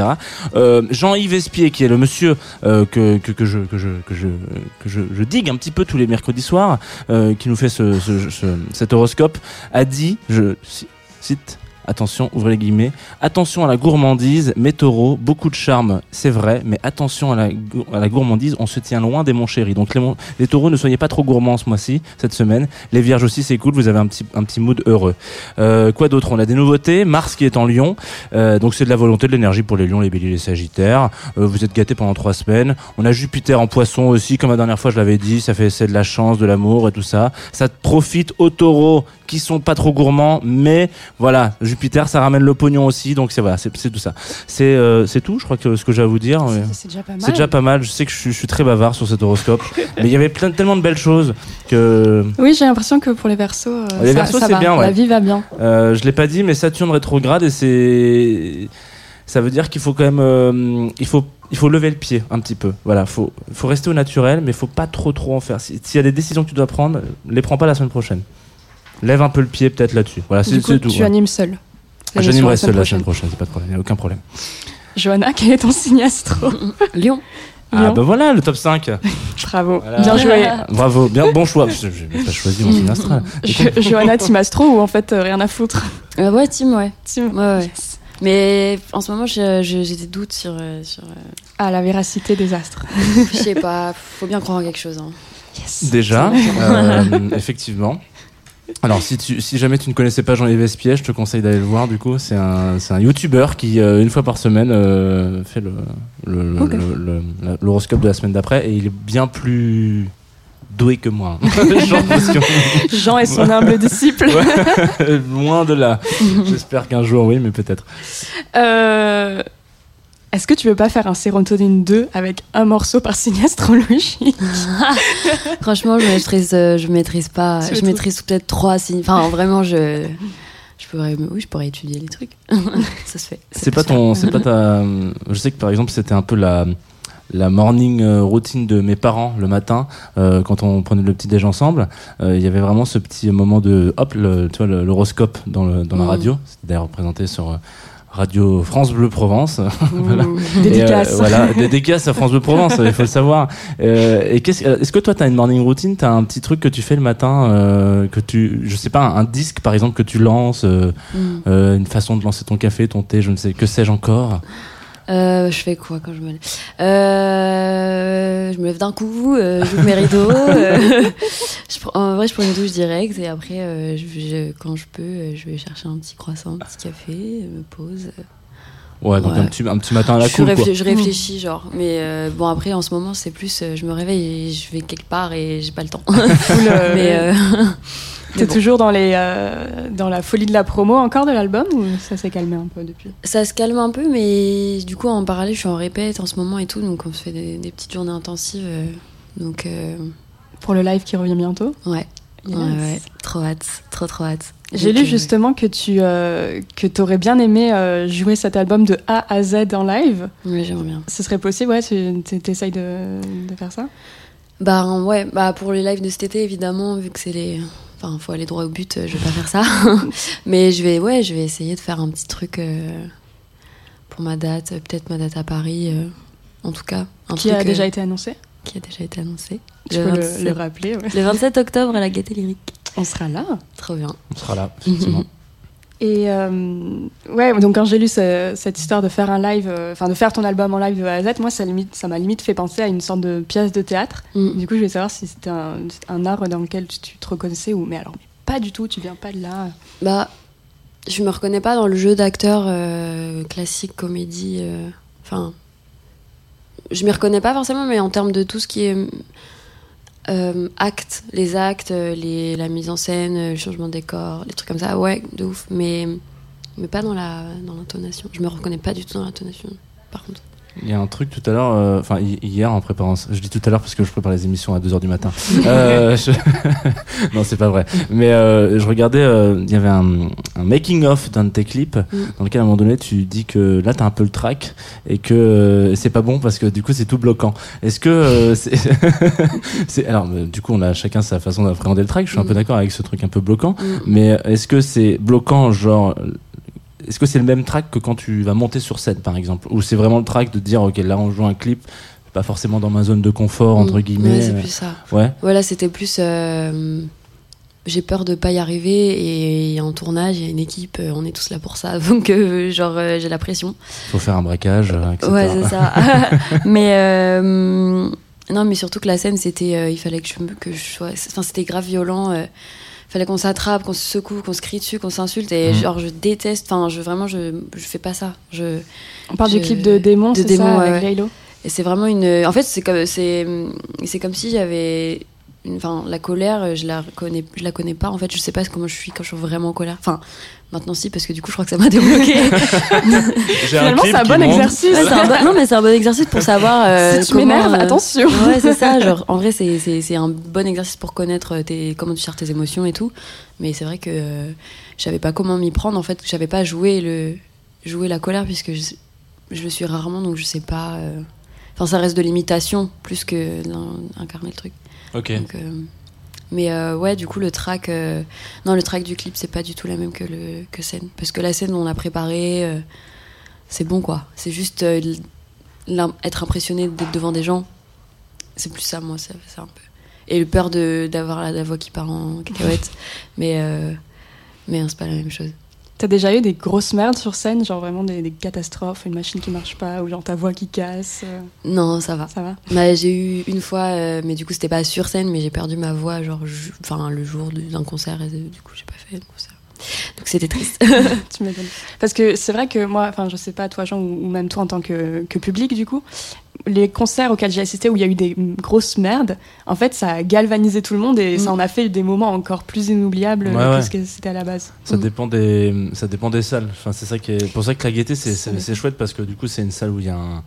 Speaker 2: Euh, Jean-Yves Espier, qui est le monsieur euh, que, que, que je que je que je que je, je digue un petit peu tous les mercredis soirs, euh, qui nous fait ce, ce, ce- cet horoscope, a dit, je ci- cite. Attention, ouvrez les guillemets. Attention à la gourmandise, mes taureaux, beaucoup de charme, c'est vrai, mais attention à la, gourmandise, on se tient loin des mon chéri. Donc les, taureaux, ne soyez pas trop gourmands ce mois-ci, cette semaine. Les vierges aussi, c'est cool, vous avez un petit, un mood heureux. Euh, quoi d'autre? On a des nouveautés. Mars qui est en lion, euh, donc c'est de la volonté, de l'énergie pour les lions, les béliers, les sagittaires. Euh, vous êtes gâtés pendant trois semaines. On a Jupiter en poisson aussi, comme la dernière fois je l'avais dit, ça fait c'est de la chance, de l'amour et tout ça. Ça profite aux taureaux qui sont pas trop gourmands, mais voilà, Jupiter ça ramène le pognon aussi, donc c'est voilà, c'est tout ça. C'est euh, c'est tout, je crois que ce que j'ai à vous dire.
Speaker 3: C'est- déjà pas mal.
Speaker 2: C'est déjà pas mal. Je sais que je suis, je suis très bavard sur cet horoscope, mais il y avait plein, tellement de belles choses que
Speaker 3: Oui, j'ai l'impression que pour les versos, euh,
Speaker 2: Les
Speaker 3: ça,
Speaker 2: Verseaux,
Speaker 3: ça
Speaker 2: c'est
Speaker 3: va.
Speaker 2: bien, ouais.
Speaker 3: La vie va bien.
Speaker 2: euh, je l'ai pas dit, mais Saturne rétrograde et c'est ça veut dire qu'il faut quand même euh, il faut il faut lever le pied un petit peu. Voilà, faut faut rester au naturel, mais faut pas trop trop en faire. Si- S'il y a des décisions que tu dois prendre, les prends pas la semaine prochaine. Lève un peu le pied peut-être là-dessus. Voilà, c'est tout.
Speaker 3: tu
Speaker 2: ouais.
Speaker 3: animes seul.
Speaker 2: Ah, J'animerai
Speaker 3: la
Speaker 2: seul la semaine
Speaker 3: prochaine.
Speaker 2: c'est pas de problème, y a aucun problème.
Speaker 3: Johanna, quel est ton signe astro?
Speaker 4: Lyon.
Speaker 2: Ah
Speaker 3: Lyon.
Speaker 2: bah voilà, le top 5.
Speaker 3: Bravo,
Speaker 2: Voilà.
Speaker 3: bien joué.
Speaker 2: Bravo, bien bon choix. Je n'ai pas choisi mon signe astral.
Speaker 3: Jo- Johanna, team astro ou en fait euh, rien à foutre?
Speaker 4: Euh, ouais, Tim, ouais.
Speaker 3: Team.
Speaker 4: Ouais, ouais.
Speaker 3: Yes.
Speaker 4: Mais en ce moment, j'ai des doutes sur. euh, sur euh,
Speaker 3: Ah, la véracité des astres.
Speaker 4: je sais pas, faut bien croire en quelque chose. hein.
Speaker 3: Yes.
Speaker 2: Déjà, euh, effectivement. Alors, si, tu, si jamais tu ne connaissais pas Jean-Yves Espier, je te conseille d'aller le voir. Du coup, c'est un, c'est un YouTuber qui, euh, une fois par semaine, euh, fait le, l'horoscope de la semaine d'après et il est bien plus doué que moi.
Speaker 3: Jean est son humble disciple.
Speaker 2: Ouais. loin de là. J'espère qu'un jour, oui, mais peut-être.
Speaker 3: Euh, Est-ce que tu veux pas faire un sérotonine 2 avec un morceau par signe astrologique
Speaker 4: Franchement, je maîtrise, euh, je maîtrise pas. Je maîtrise peut-être trois signes. Enfin, vraiment, je. Je pourrais, oui, je pourrais étudier les trucs. ça se fait.
Speaker 2: C'est pas ton, c'est pas ta. Je sais que par exemple, c'était un peu la la morning euh, routine de mes parents le matin euh, quand on prenait le petit déj ensemble. Euh, Il y avait vraiment ce petit moment de hop, le, tu vois, l'horoscope dans, le, dans la
Speaker 4: Mhm.
Speaker 2: radio. C'était d'ailleurs représenté sur Radio France Bleu Provence. Voilà.
Speaker 3: Dédicace.
Speaker 2: Euh, voilà, dédicace à France Bleu Provence, il faut le savoir. Euh, et qu'est-ce, euh, est-ce que toi, tu as une morning routine? T'as un petit truc que tu fais le matin, euh, que tu, je sais pas, un, un disque par exemple que tu lances,
Speaker 4: Mm.
Speaker 2: euh, une façon de lancer ton café, ton thé, je ne sais, que sais-je encore?
Speaker 4: Euh, je fais quoi quand je me lève euh, Je me lève d'un coup, euh, j'ouvre mes rideaux. euh, je prends- en vrai, je prends une douche directe et après, euh, je, je- quand je peux, je vais chercher un petit croissant, un petit café, me pose.
Speaker 2: Ouais, donc
Speaker 4: Ouais.
Speaker 2: un petit, un petit matin à la
Speaker 4: je,
Speaker 2: cool, quoi.
Speaker 4: je réfléchis, genre. Mais euh, bon, après, en ce moment, c'est plus, euh, je me réveille et je vais quelque part et j'ai pas le temps. Mais euh,
Speaker 3: T'es
Speaker 4: bon.
Speaker 3: toujours dans, les, euh, dans la folie de la promo encore de l'album ou ça s'est calmé un peu depuis?
Speaker 4: Ça se calme un peu, mais du coup, en parallèle, je suis en répète en ce moment et tout, donc on se fait des, des petites journées intensives. euh, donc, euh,
Speaker 3: Pour le live qui revient bientôt?
Speaker 4: Ouais.
Speaker 3: Yes.
Speaker 4: Ouais, ouais, trop hâte, trop trop hâte.
Speaker 3: J'ai lu justement que tu euh, que aurais bien aimé euh, jouer cet album de A à Z en live.
Speaker 4: Ouais, j'aimerais bien.
Speaker 3: Ce serait possible, ouais, tu essayes de, de faire ça?
Speaker 4: Bah ouais, bah pour les lives de cet été évidemment, vu que c'est les, enfin faut aller droit au but, euh, je vais pas faire ça. Mais je vais, ouais, je vais essayer de faire un petit truc euh, pour ma date, euh, peut-être ma date à Paris, euh, en tout cas. Un
Speaker 3: Qui
Speaker 4: truc,
Speaker 3: a
Speaker 4: euh,
Speaker 3: déjà été annoncé
Speaker 4: qui a déjà été annoncé.
Speaker 3: Tu
Speaker 4: Le
Speaker 3: peux le,
Speaker 4: 27,
Speaker 3: le rappeler, ouais.
Speaker 4: le 27 octobre à la Gaîté Lyrique.
Speaker 3: On sera là.
Speaker 4: Trop bien.
Speaker 2: On sera là, effectivement.
Speaker 3: Et euh, ouais, donc quand j'ai lu ce- cette histoire de faire un live, euh, enfin de faire ton album en live de A à Z, moi ça limite, ça m'a limite fait penser à une sorte de pièce de théâtre.
Speaker 4: Mm.
Speaker 3: Du coup, je voulais savoir si c'était un, un art dans lequel tu, tu te reconnaissais ou mais alors mais pas du tout, tu viens pas de là.
Speaker 4: Bah, je me reconnais pas dans le jeu d'acteur euh, classique, comédie. euh, Enfin, je m'y reconnais pas forcément, mais en termes de tout ce qui est euh, actes, les actes, euh, la mise en scène, euh, le changement de décor, les trucs comme ça, ouais, de ouf. Mais, mais pas dans la dans l'intonation. Je me reconnais pas du tout dans l'intonation, par contre.
Speaker 2: Il y a un truc tout à l'heure, euh, enfin hi- hier en préparant, je dis tout à l'heure parce que je prépare les émissions à 2h du matin. Euh, je- non, c'est pas vrai. Mais euh, je regardais, euh, il y avait un, un making of d'un de tes clips
Speaker 4: Mm.
Speaker 2: dans lequel à un moment donné tu dis que là t'as un peu le track et que euh, c'est pas bon parce que du coup c'est tout bloquant. Est-ce que euh, c'est, alors du coup on a chacun sa façon d'appréhender le track. Je suis un
Speaker 4: Mm.
Speaker 2: peu d'accord avec ce truc un peu bloquant.
Speaker 4: Mm.
Speaker 2: Mais est-ce que c'est bloquant, genre. Est-ce que c'est le même track que quand tu vas monter sur scène, par exemple? Ou c'est vraiment le track de dire, ok, là on joue un clip, pas forcément dans ma zone de confort, entre
Speaker 4: Mm.
Speaker 2: guillemets.
Speaker 4: Ouais, c'est plus ça.
Speaker 2: Ouais.
Speaker 4: Voilà, c'était plus. euh, j'ai peur de pas y arriver et il un tournage, il y a une équipe, euh, on est tous là pour ça. Donc, euh, genre, euh, j'ai la pression.
Speaker 2: Faut faire un braquage, euh, etc.
Speaker 4: Ouais, c'est ça. mais euh, non, mais surtout que la scène, c'était, euh, il fallait que je que je sois, enfin, c'était grave violent. Fallait qu'on s'attrape, qu'on se secoue, qu'on se crie dessus, qu'on s'insulte. Et
Speaker 2: Mhm.
Speaker 4: genre, je déteste. Enfin, je vraiment, je, je fais pas ça. Je,
Speaker 3: On parle
Speaker 4: Je-
Speaker 3: du clip de Démon,
Speaker 4: de
Speaker 3: c'est
Speaker 4: Démon,
Speaker 3: ça, avec
Speaker 4: ouais. Et c'est vraiment une. En fait, c'est comme, c'est, c'est comme si j'avais. Une- Enfin, la colère, je la connais, je la connais pas. En fait, je sais pas comment je suis quand je suis vraiment en colère. Enfin, maintenant si, parce que du coup, je crois que ça m'a débloqué.
Speaker 3: Finalement, c'est un bon
Speaker 2: monte.
Speaker 3: exercice.
Speaker 4: Ouais, c'est un bon- non, mais c'est un bon exercice pour savoir. euh,
Speaker 3: si tu
Speaker 4: comment,
Speaker 3: m'énerves,
Speaker 4: euh,
Speaker 3: attention.
Speaker 4: Ouais, c'est ça. Genre, en vrai, c'est, un bon exercice pour connaître tes, comment tu gères tes émotions et tout. Mais c'est vrai que euh, je savais pas comment m'y prendre. En fait, je savais pas jouer, le, jouer la colère puisque je, je le suis rarement, donc je sais pas. euh, Enfin, ça reste de l'imitation plus que d'incarner le truc.
Speaker 2: Ok.
Speaker 4: Donc, euh, mais euh, ouais, du coup, le track, euh, non, le track du clip, c'est pas du tout la même que le que scène, parce que la scène, on l'a préparée, euh, c'est bon quoi. C'est juste être impressionné d'être devant des gens. C'est plus ça, moi, ça un peu. Et le peur de d'avoir la, la voix qui part en cacahuète, mais mais hein, c'est pas la même chose.
Speaker 3: T'as déjà eu des grosses merdes sur scène, genre vraiment des, des catastrophes, une machine qui marche pas, ou genre ta voix qui casse, euh,
Speaker 4: Non, ça va.
Speaker 3: ça va
Speaker 4: Bah, j'ai eu une fois, euh, mais du coup c'était pas sur scène, mais j'ai perdu ma voix genre, enfin le jour d'un concert et du coup j'ai pas fait de concert. Donc c'était triste.
Speaker 3: Tu m'étonnes. Parce que c'est vrai que moi, enfin, je sais pas, toi, Jean, ou, ou même toi en tant que, que public, du coup, les concerts auxquels j'ai assisté où il y a eu des mm, grosses merdes, en fait, ça a galvanisé tout le monde et
Speaker 4: Mm.
Speaker 3: ça en a fait des moments encore plus inoubliables
Speaker 2: Ouais,
Speaker 3: que
Speaker 2: ouais.
Speaker 3: ce que c'était à la base.
Speaker 2: Ça
Speaker 4: Mm.
Speaker 2: dépend des, ça dépend des salles. Enfin, c'est ça qui est, pour ça que la gaieté, c'est,
Speaker 3: Ça
Speaker 2: c'est, c'est chouette parce que du coup, c'est une salle où il y a un,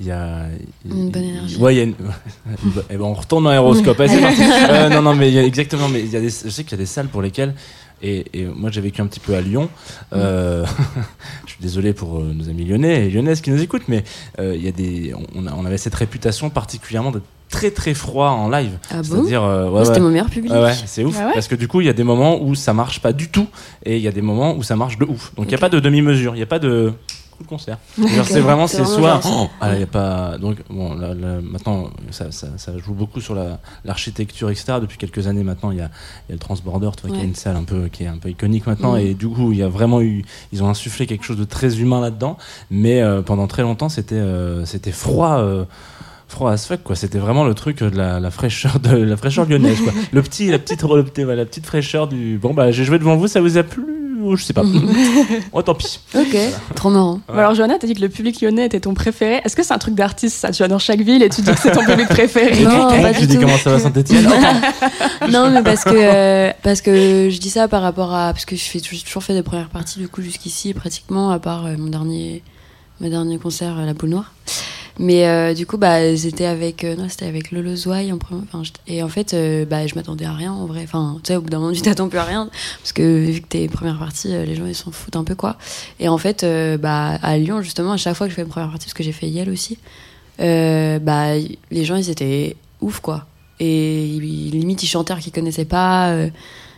Speaker 2: il y a,
Speaker 4: Une bonne énergie.
Speaker 2: Ouais, il y a une, et ben, on retourne dans c'est parti. Euh, non, non, mais y a exactement, mais il y a des, je sais qu'il y a des salles pour lesquelles, Et, et moi, j'ai vécu un petit peu à Lyon. Euh, je suis désolé pour euh, nos amis lyonnais et lyonnaises qui nous écoutent, mais euh, il y a des, on, avait cette réputation particulièrement de très très froid en live.
Speaker 4: Ah bon?
Speaker 2: C'est-à-dire, euh, ouais,
Speaker 4: Moi, C'était
Speaker 2: ouais.
Speaker 4: mon meilleur public.
Speaker 2: Ouais, ouais, c'est ouf
Speaker 3: Ah ouais?
Speaker 2: Parce que du coup il y a des moments où ça marche pas du tout et il y a des moments où ça marche de ouf. Donc il y a pas de demi-mesure, il y a pas de coup de concert. Genre, c'est vraiment
Speaker 4: C'est
Speaker 2: soit Oh, ah, il y a pas donc bon là, là, maintenant ça, ça, ça joue beaucoup sur la l'architecture etc. Depuis quelques années maintenant il y a, y a le Transborder tu vois, qui est
Speaker 4: Ouais.
Speaker 2: une salle un peu qui est un peu iconique maintenant
Speaker 4: Mhm.
Speaker 2: et du coup il y a vraiment eu ils ont insufflé quelque chose de très humain là-dedans mais euh, pendant très longtemps c'était euh, c'était froid. euh, froid as fuck quoi c'était vraiment le truc de la, la fraîcheur de la fraîcheur lyonnaise quoi le petit la petite le la petite fraîcheur du bon bah j'ai joué devant vous ça vous a plu? Je sais pas oh tant pis
Speaker 4: Ok, trop marrant.
Speaker 3: Alors Johanna, t'as dit que le public lyonnais était ton préféré. Est-ce que c'est un truc d'artiste ça? Tu vas dans chaque ville et tu dis que c'est ton public préféré.
Speaker 4: Non, pas
Speaker 2: tu
Speaker 4: du
Speaker 2: dis
Speaker 4: tout.
Speaker 2: comment ça va Saint-Etienne
Speaker 4: non, mais parce que, euh, parce que je dis ça par rapport à. Parce que je fais j'ai toujours fait des premières parties du coup jusqu'ici, pratiquement, à part euh, mon dernier, mon dernier concert à la boule noire. Mais euh, du coup, bah, c'était avec, euh, non, c'était avec Lolo en premier. J'étais- et en fait, euh, bah, je m'attendais à rien en vrai. Enfin, tu sais, au bout d'un moment, tu t'attends plus à rien. Parce que vu que t'es première partie, euh, les gens ils s'en foutent un peu quoi. Et en fait, euh, bah, à Lyon, justement, à chaque fois que je fais une première partie, parce que j'ai fait Yale aussi, bah, les gens ils étaient ouf quoi. Et limite ils chantaient qu'ils connaissaient pas.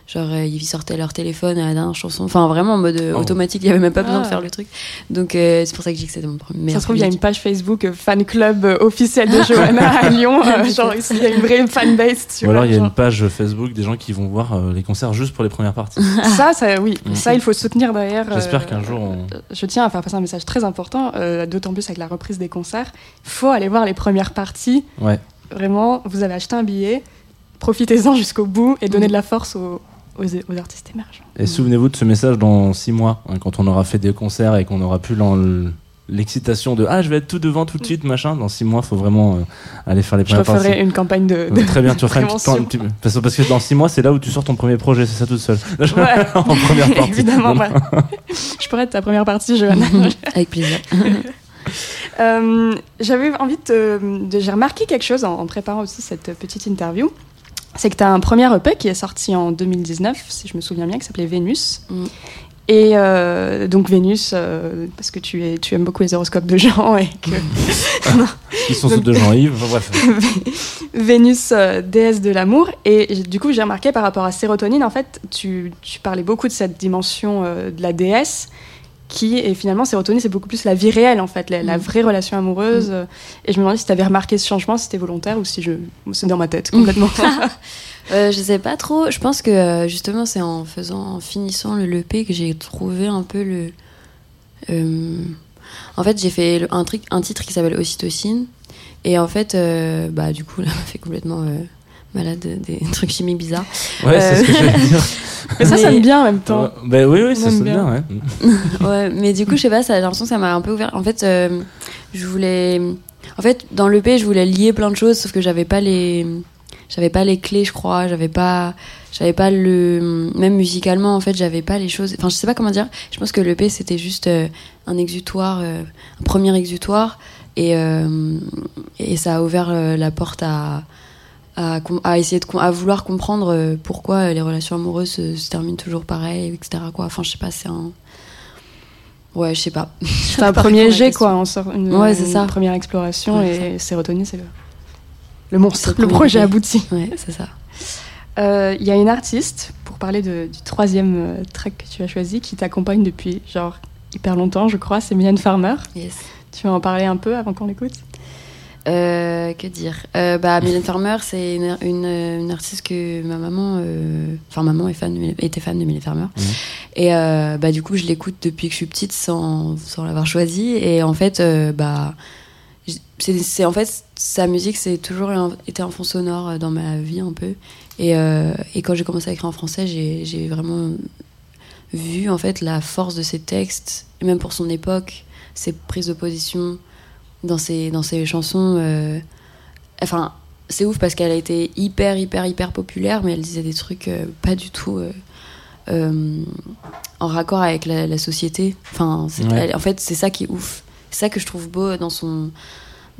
Speaker 4: Genre euh, ils sortaient leur téléphone à la dernière chanson. Enfin vraiment en mode euh,
Speaker 2: Oh.
Speaker 4: automatique, il y avait même pas besoin de
Speaker 3: Ah.
Speaker 4: faire le truc. Donc euh, c'est pour ça que je dis que c'était mon premier.
Speaker 3: Ça se trouve, il y a une page Facebook euh, fan club officiel de Johanna à Lyon. euh, genre, il y a une vraie fanbase. tu
Speaker 2: ou alors il y a
Speaker 3: genre.
Speaker 2: une page Facebook des gens qui vont voir euh, les concerts juste pour les premières parties
Speaker 3: Ça, ça, oui,
Speaker 2: Mm.
Speaker 3: ça, il faut soutenir d'ailleurs.
Speaker 2: j'espère
Speaker 3: euh,
Speaker 2: qu'un jour on...
Speaker 3: Je tiens à faire passer un message très important, euh, d'autant plus avec la reprise des concerts. Il faut aller voir les premières parties.
Speaker 2: ouais
Speaker 3: Vraiment, vous avez acheté un billet, profitez-en jusqu'au bout et donnez
Speaker 4: Mm.
Speaker 3: de la force aux, aux, aux artistes émergents.
Speaker 2: et souvenez-vous de ce message dans six mois hein, quand on aura fait des concerts et qu'on aura plus l'en- l'excitation de ah je vais être tout devant tout de suite machin dans six mois faut vraiment euh, aller faire les
Speaker 3: Je
Speaker 2: premières parties
Speaker 3: referai une campagne de. de-
Speaker 2: Ouais, Très bien, tu refais un petit
Speaker 3: prévention.
Speaker 2: temps, un petit peu. parce, que- parce que dans 6 mois, c'est là où tu sors ton premier projet, c'est ça toute seule.
Speaker 3: Ouais.
Speaker 2: en première partie.
Speaker 3: Évidemment, ouais. Je pourrais être ta première partie, Johanna.
Speaker 4: Avec plaisir.
Speaker 3: Euh, J'avais envie de, J'ai remarqué quelque chose en, en préparant aussi cette petite interview. C'est que tu as un premier EP qui est sorti en 2019, si je me souviens bien, qui s'appelait Vénus.
Speaker 4: Mm.
Speaker 3: Et euh, donc Vénus, euh, parce que tu, es, tu aimes beaucoup les horoscopes de gens et que
Speaker 2: Ils sont ceux de Jean-Yves. Bref.
Speaker 3: Vénus, euh, déesse de l'amour. Et du coup, j'ai remarqué par rapport à Sérotonine, en fait, tu, tu parlais beaucoup de cette dimension euh, de la déesse, qui, et finalement, Sérotonine, c'est beaucoup plus la vie réelle, en fait, la, la
Speaker 4: Mm.
Speaker 3: vraie relation amoureuse. euh, Et je me demandais si tu avais remarqué ce changement, si c'était volontaire ou si je. C'est dans ma tête, complètement.
Speaker 4: Euh, je sais pas trop. Je pense que euh, justement, c'est en faisant, en finissant le LP que j'ai trouvé un peu le. euh, En fait, j'ai fait un, truc, un titre qui s'appelle Ocytocine. Et en fait, euh, bah, du coup, là, m'a fait complètement malade des trucs chimiques bizarres.
Speaker 2: Ouais, c'est ce que j'allais dire.
Speaker 3: Mais ça sonne bien en même temps.
Speaker 2: Bah oui, oui, ça sonne
Speaker 3: bien.
Speaker 2: bien, ouais.
Speaker 4: ouais, mais du coup, je sais pas, ça- j'ai l'impression que ça m'a un peu ouvert. En fait, euh, je voulais. En fait, dans l'EP, je voulais lier plein de choses, sauf que j'avais pas les. J'avais pas les clés, je crois. J'avais pas. J'avais pas le. Même musicalement, en fait, j'avais pas les choses. Enfin, je sais pas comment dire. Je pense que l'EP, c'était juste euh, un exutoire, euh, un premier exutoire. Et, euh, et ça a ouvert euh, la porte à. À, essayer de à vouloir comprendre euh, pourquoi euh, les relations amoureuses se, se terminent toujours pareil etc quoi enfin je sais pas c'est un Ouais, je sais pas.
Speaker 3: C'est un premier jet, quoi. On sort une,
Speaker 4: Ouais, c'est
Speaker 3: une
Speaker 4: ça.
Speaker 3: première exploration
Speaker 4: Ouais,
Speaker 3: et Sérotonine, c'est le, le monstre, le projet abouti.
Speaker 4: Ouais, c'est ça.
Speaker 3: Euh, Il y a une artiste, pour parler de- du troisième euh, track que tu as choisi, qui t'accompagne depuis genre hyper longtemps, je crois, c'est Mylène Farmer.
Speaker 4: Yes.
Speaker 3: Tu veux en parler un peu avant qu'on l'écoute?
Speaker 4: Euh, que dire? Euh, bah, Mylène Farmer, c'est une, une, une artiste que ma maman, euh, enfin maman est fan de Mylène- était fan de Mylène Farmer.
Speaker 2: Mhm.
Speaker 4: Et euh, bah, du coup, je l'écoute depuis que je suis petite sans, sans l'avoir choisie. Et en fait, euh, bah, c'est, en fait, sa musique, c'est toujours été un fond sonore euh, dans ma vie un peu. Et, euh, et quand j'ai commencé à écrire en français, j'ai, j'ai vraiment vu en fait la force de ses textes, et même pour son époque, ses prises de position dans ses, dans ses chansons. euh, Enfin, c'est ouf parce qu'elle a été hyper, hyper, hyper populaire, mais elle disait des trucs euh, pas du tout euh, en raccord avec la, la société. Enfin, c'est-
Speaker 2: Ouais.
Speaker 4: elle- en fait, c'est ça qui est ouf. C'est ça que je trouve beau dans son,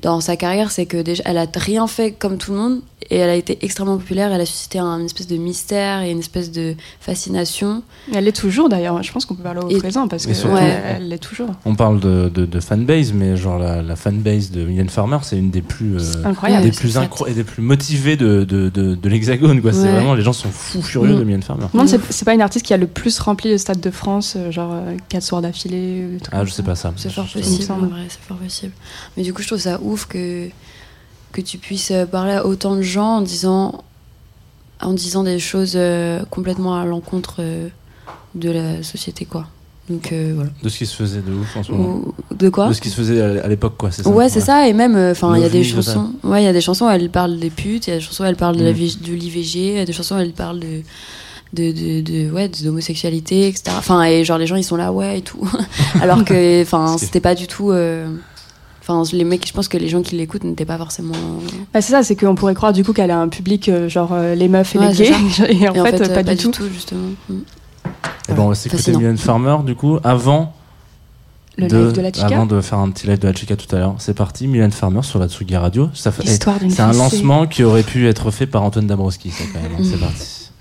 Speaker 4: dans sa carrière, c'est que déjà, elle a rien fait comme tout le monde et elle a été extrêmement populaire. Elle a suscité un, une espèce de mystère et une espèce de fascination.
Speaker 3: Elle l'est toujours d'ailleurs. Je pense qu'on peut parler au
Speaker 4: Et-
Speaker 3: présent parce que
Speaker 2: surtout-
Speaker 3: ouais, elle l'est toujours.
Speaker 2: On parle de, de, de fanbase, mais genre la, la fanbase de Mylène Farmer, c'est une des plus, euh,
Speaker 3: C'est incroyable.
Speaker 2: des plus incro- et des plus motivées de, de, de, de l'Hexagone. C'est vraiment, les gens sont fous furieux
Speaker 4: Mm.
Speaker 2: de Mylène Farmer.
Speaker 3: Demande, c'est- pas une artiste qui a le plus rempli le stade de France, euh, genre 4 soirs d'affilée trucs
Speaker 2: Ah, je
Speaker 3: ça.
Speaker 2: sais pas ça.
Speaker 4: C'est fort possible, c'est fort possible. Mais du coup, je trouve ça ouf que, que tu puisses euh, parler à autant de gens en disant, en disant des choses euh, complètement à l'encontre euh, de la société, quoi. Donc, euh, voilà.
Speaker 2: De ce qui se faisait de ouf en ce moment.
Speaker 4: Ou- de quoi
Speaker 2: De ce qui se faisait à l'époque, quoi, c'est ça
Speaker 4: Ouais, c'est ça. Et même, euh, enfin, il y a des chansons. Ouais, il y a des chansons. où Elle parle des putes. Il y a des chansons. où Elle parle de
Speaker 2: Mm.
Speaker 4: de l'IVG. Il y a des chansons. où Elle parle de de de, de ouais d'homosexualité, etc. Enfin, et genre les gens ils sont là, ouais et tout. Alors que, enfin, c'était pas du tout. euh, Enfin, les mecs, je pense que les gens qui l'écoutent n'étaient pas forcément.
Speaker 3: Bah, c'est ça, c'est qu'on pourrait croire du coup qu'elle a un public euh, genre euh, les meufs et
Speaker 4: Ouais,
Speaker 3: les gays, et en
Speaker 4: et
Speaker 3: fait, euh, pas, du tout.
Speaker 4: justement. Mm.
Speaker 2: Et bon, on va s'écouter. Mylène Farmer, du coup, avant
Speaker 3: Le live de la chica,
Speaker 2: avant de faire un petit live de la chica tout à l'heure. C'est parti, Mylène Farmer sur la Tsugi Radio. Ça fait, c'est un lancement qui aurait pu être fait par Antoine Dabrowski, ça quand même. hein. C'est
Speaker 4: Mm.
Speaker 2: parti.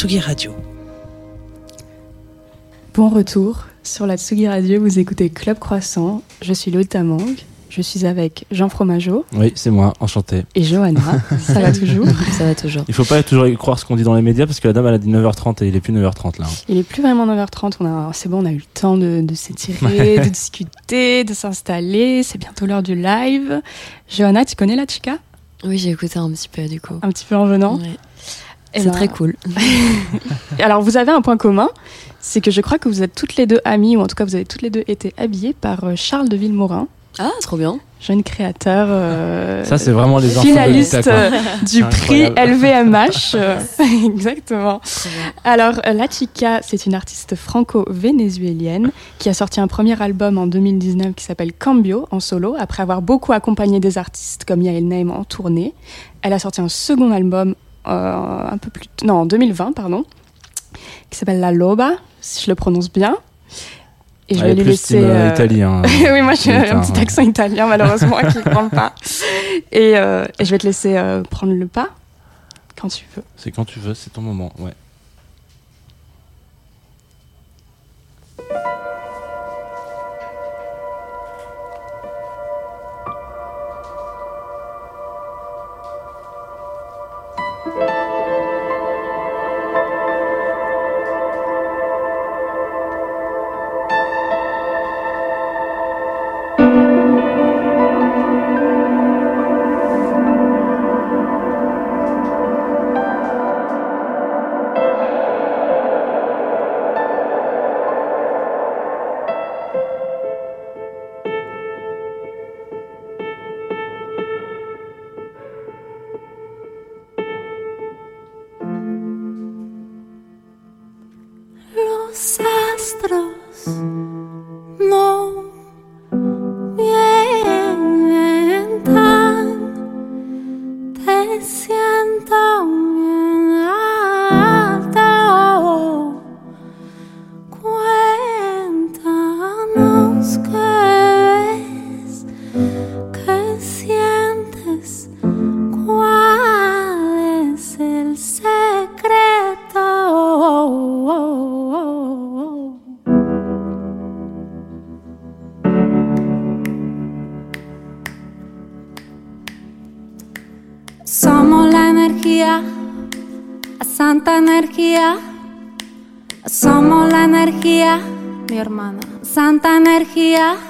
Speaker 1: Tsugi Radio.
Speaker 3: Bon retour sur la Tsugi Radio, vous écoutez Club Croissant. Je suis Lolita Mang, je suis avec Jean Fromageau
Speaker 6: Oui, c'est moi, enchanté.
Speaker 3: et Johanna. Ça va toujours?
Speaker 4: Ça va toujours.
Speaker 6: Il faut pas toujours croire ce qu'on dit dans les médias parce que la dame elle a dit 9h30 et il est plus 9h30 là.
Speaker 3: Il est plus vraiment 9h30, on a, c'est bon, on a eu le temps de, de s'étirer, de discuter, de s'installer. C'est bientôt l'heure du live. Johanna, tu connais la chica?
Speaker 4: Oui, j'ai écouté un petit peu du coup.
Speaker 3: Un petit peu en venant?
Speaker 4: Ouais. C'est
Speaker 3: ben,
Speaker 4: très cool.
Speaker 3: Alors, vous avez un point commun, c'est que je crois que vous êtes toutes les deux amies, ou en tout cas, vous avez toutes les deux été habillées par euh, Charles de Villemorin,
Speaker 4: Ah, trop bien.
Speaker 3: jeune créateur. euh,
Speaker 6: Ça c'est vraiment les
Speaker 3: finaliste
Speaker 6: quoi.
Speaker 3: euh, du prix. LVMH. Exactement. Alors, La Chica, c'est une artiste franco-vénézuélienne qui a sorti un premier album en 2019 qui s'appelle Cambio en solo, après avoir beaucoup accompagné des artistes comme Yael Naim en tournée. Elle a sorti un second album un peu plus... Non, en 2020, pardon, qui s'appelle La Loba, si je le prononce bien. Et je vais lui laisser...
Speaker 6: euh,
Speaker 3: euh,
Speaker 6: Italie, hein.
Speaker 3: oui, moi j'ai un petit accent italien malheureusement qui ne prend pas. Et, euh, et je vais te laisser euh, prendre le pas quand tu veux.
Speaker 6: C'est quand tu veux, c'est ton moment, ouais.
Speaker 1: kuliah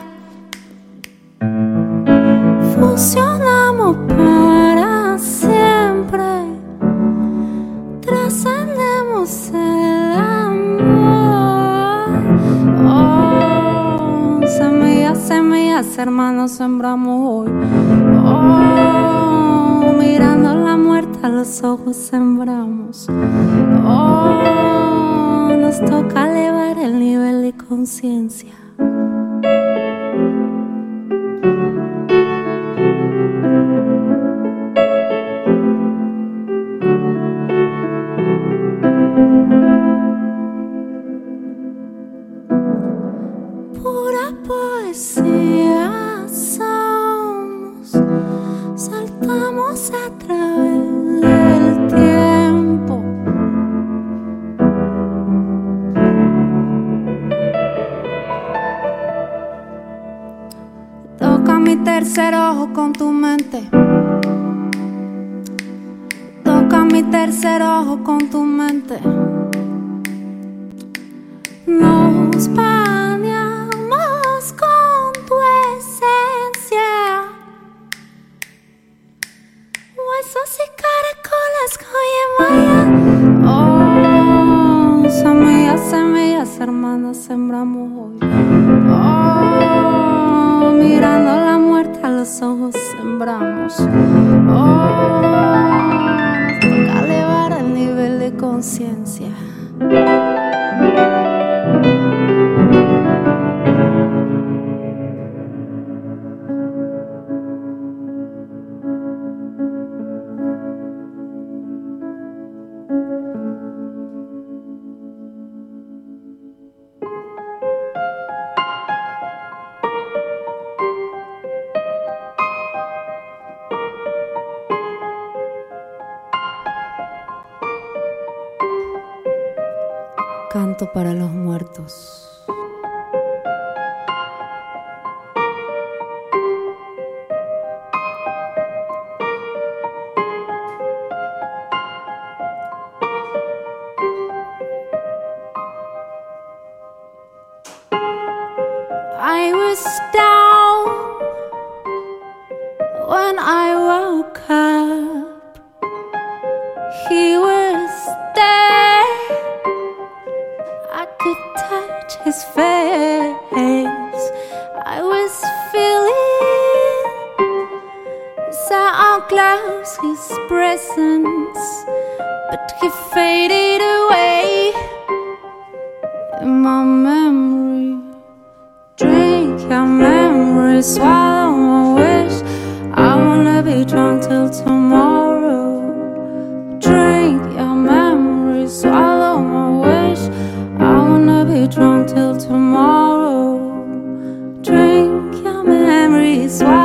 Speaker 1: this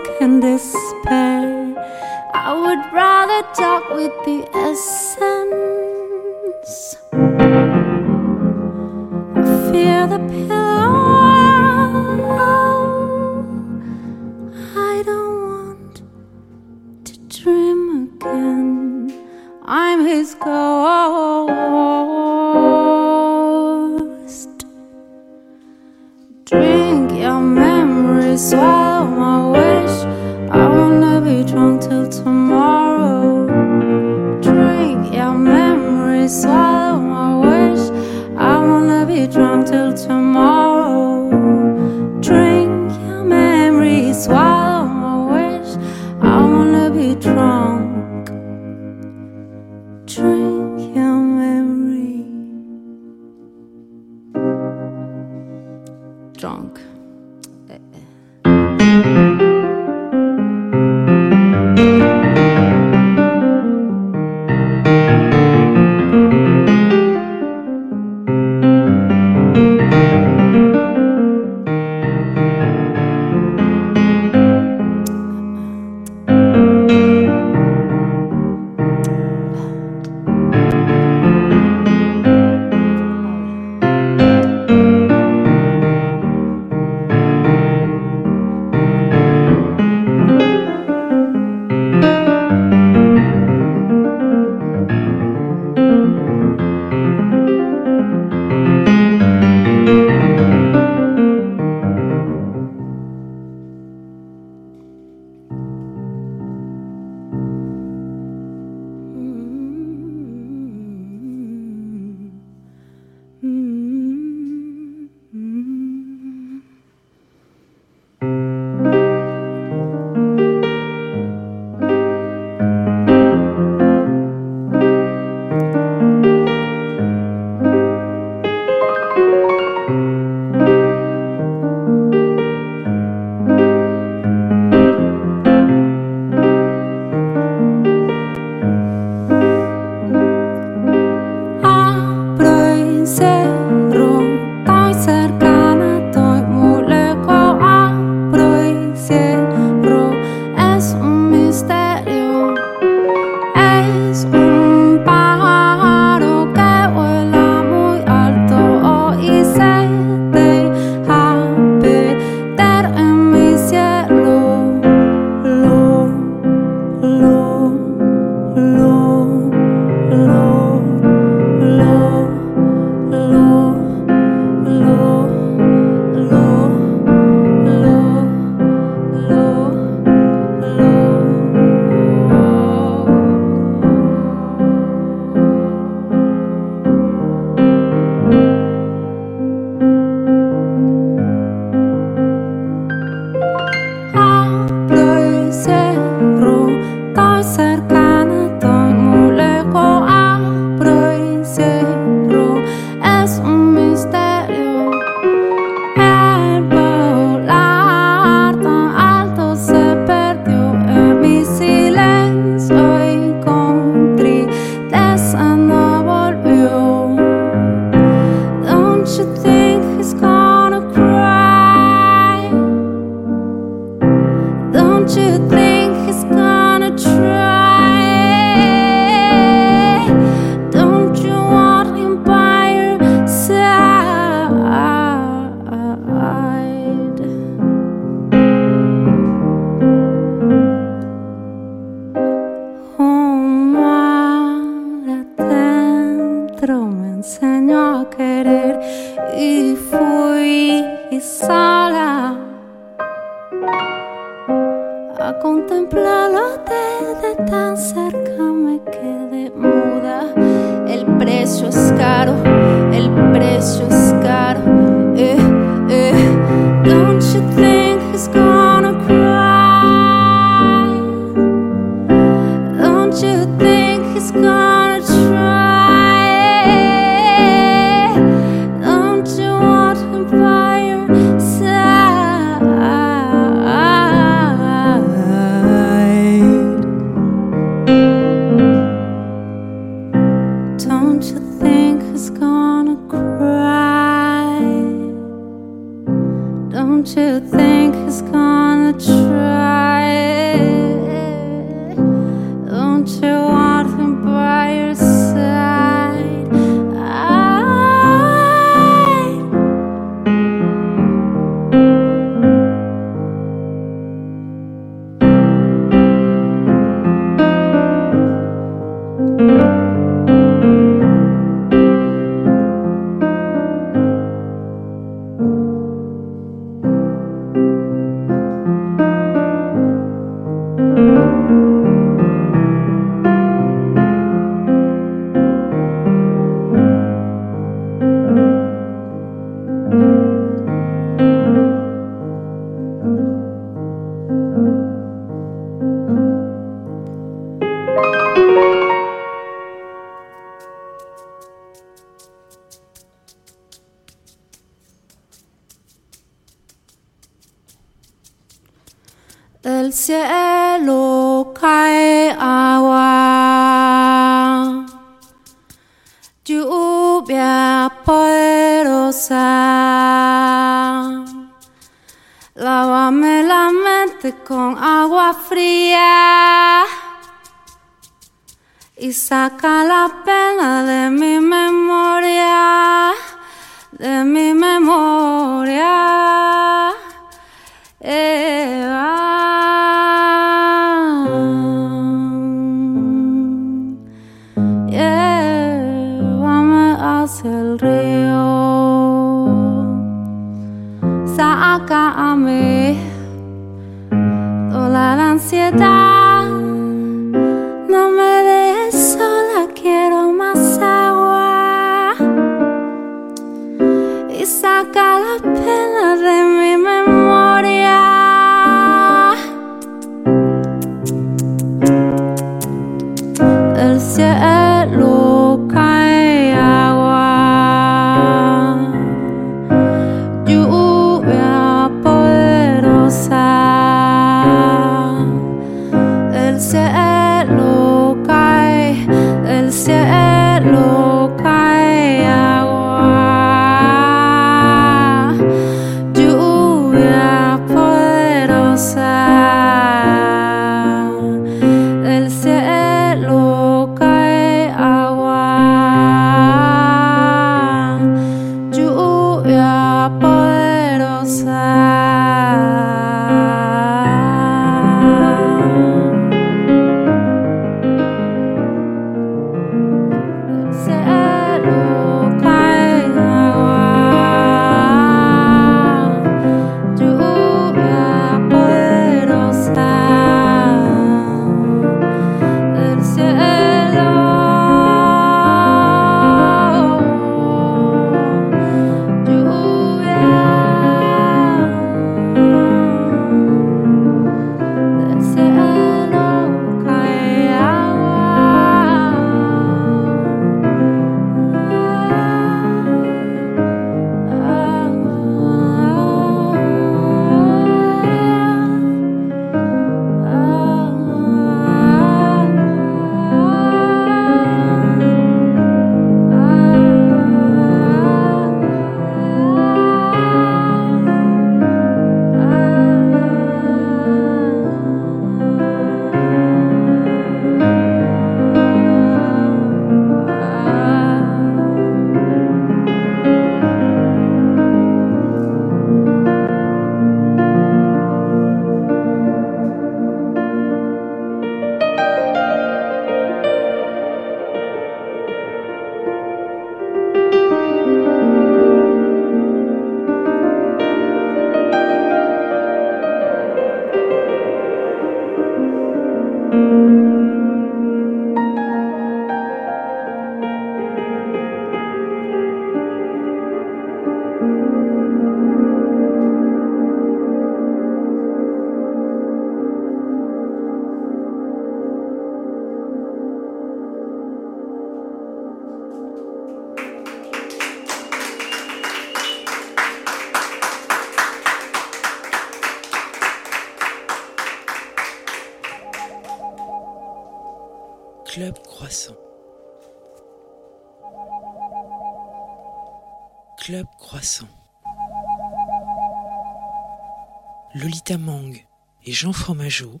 Speaker 1: Jean Fromageau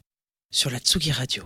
Speaker 1: sur la Tsugi Radio.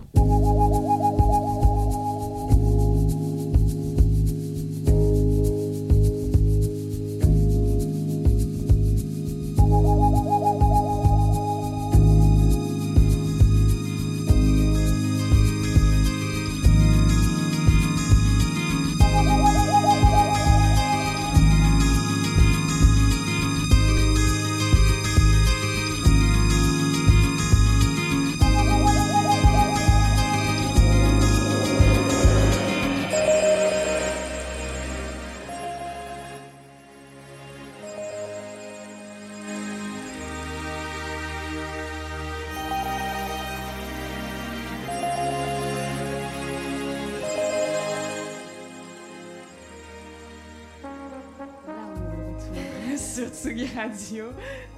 Speaker 3: Sur Tsugi Radio.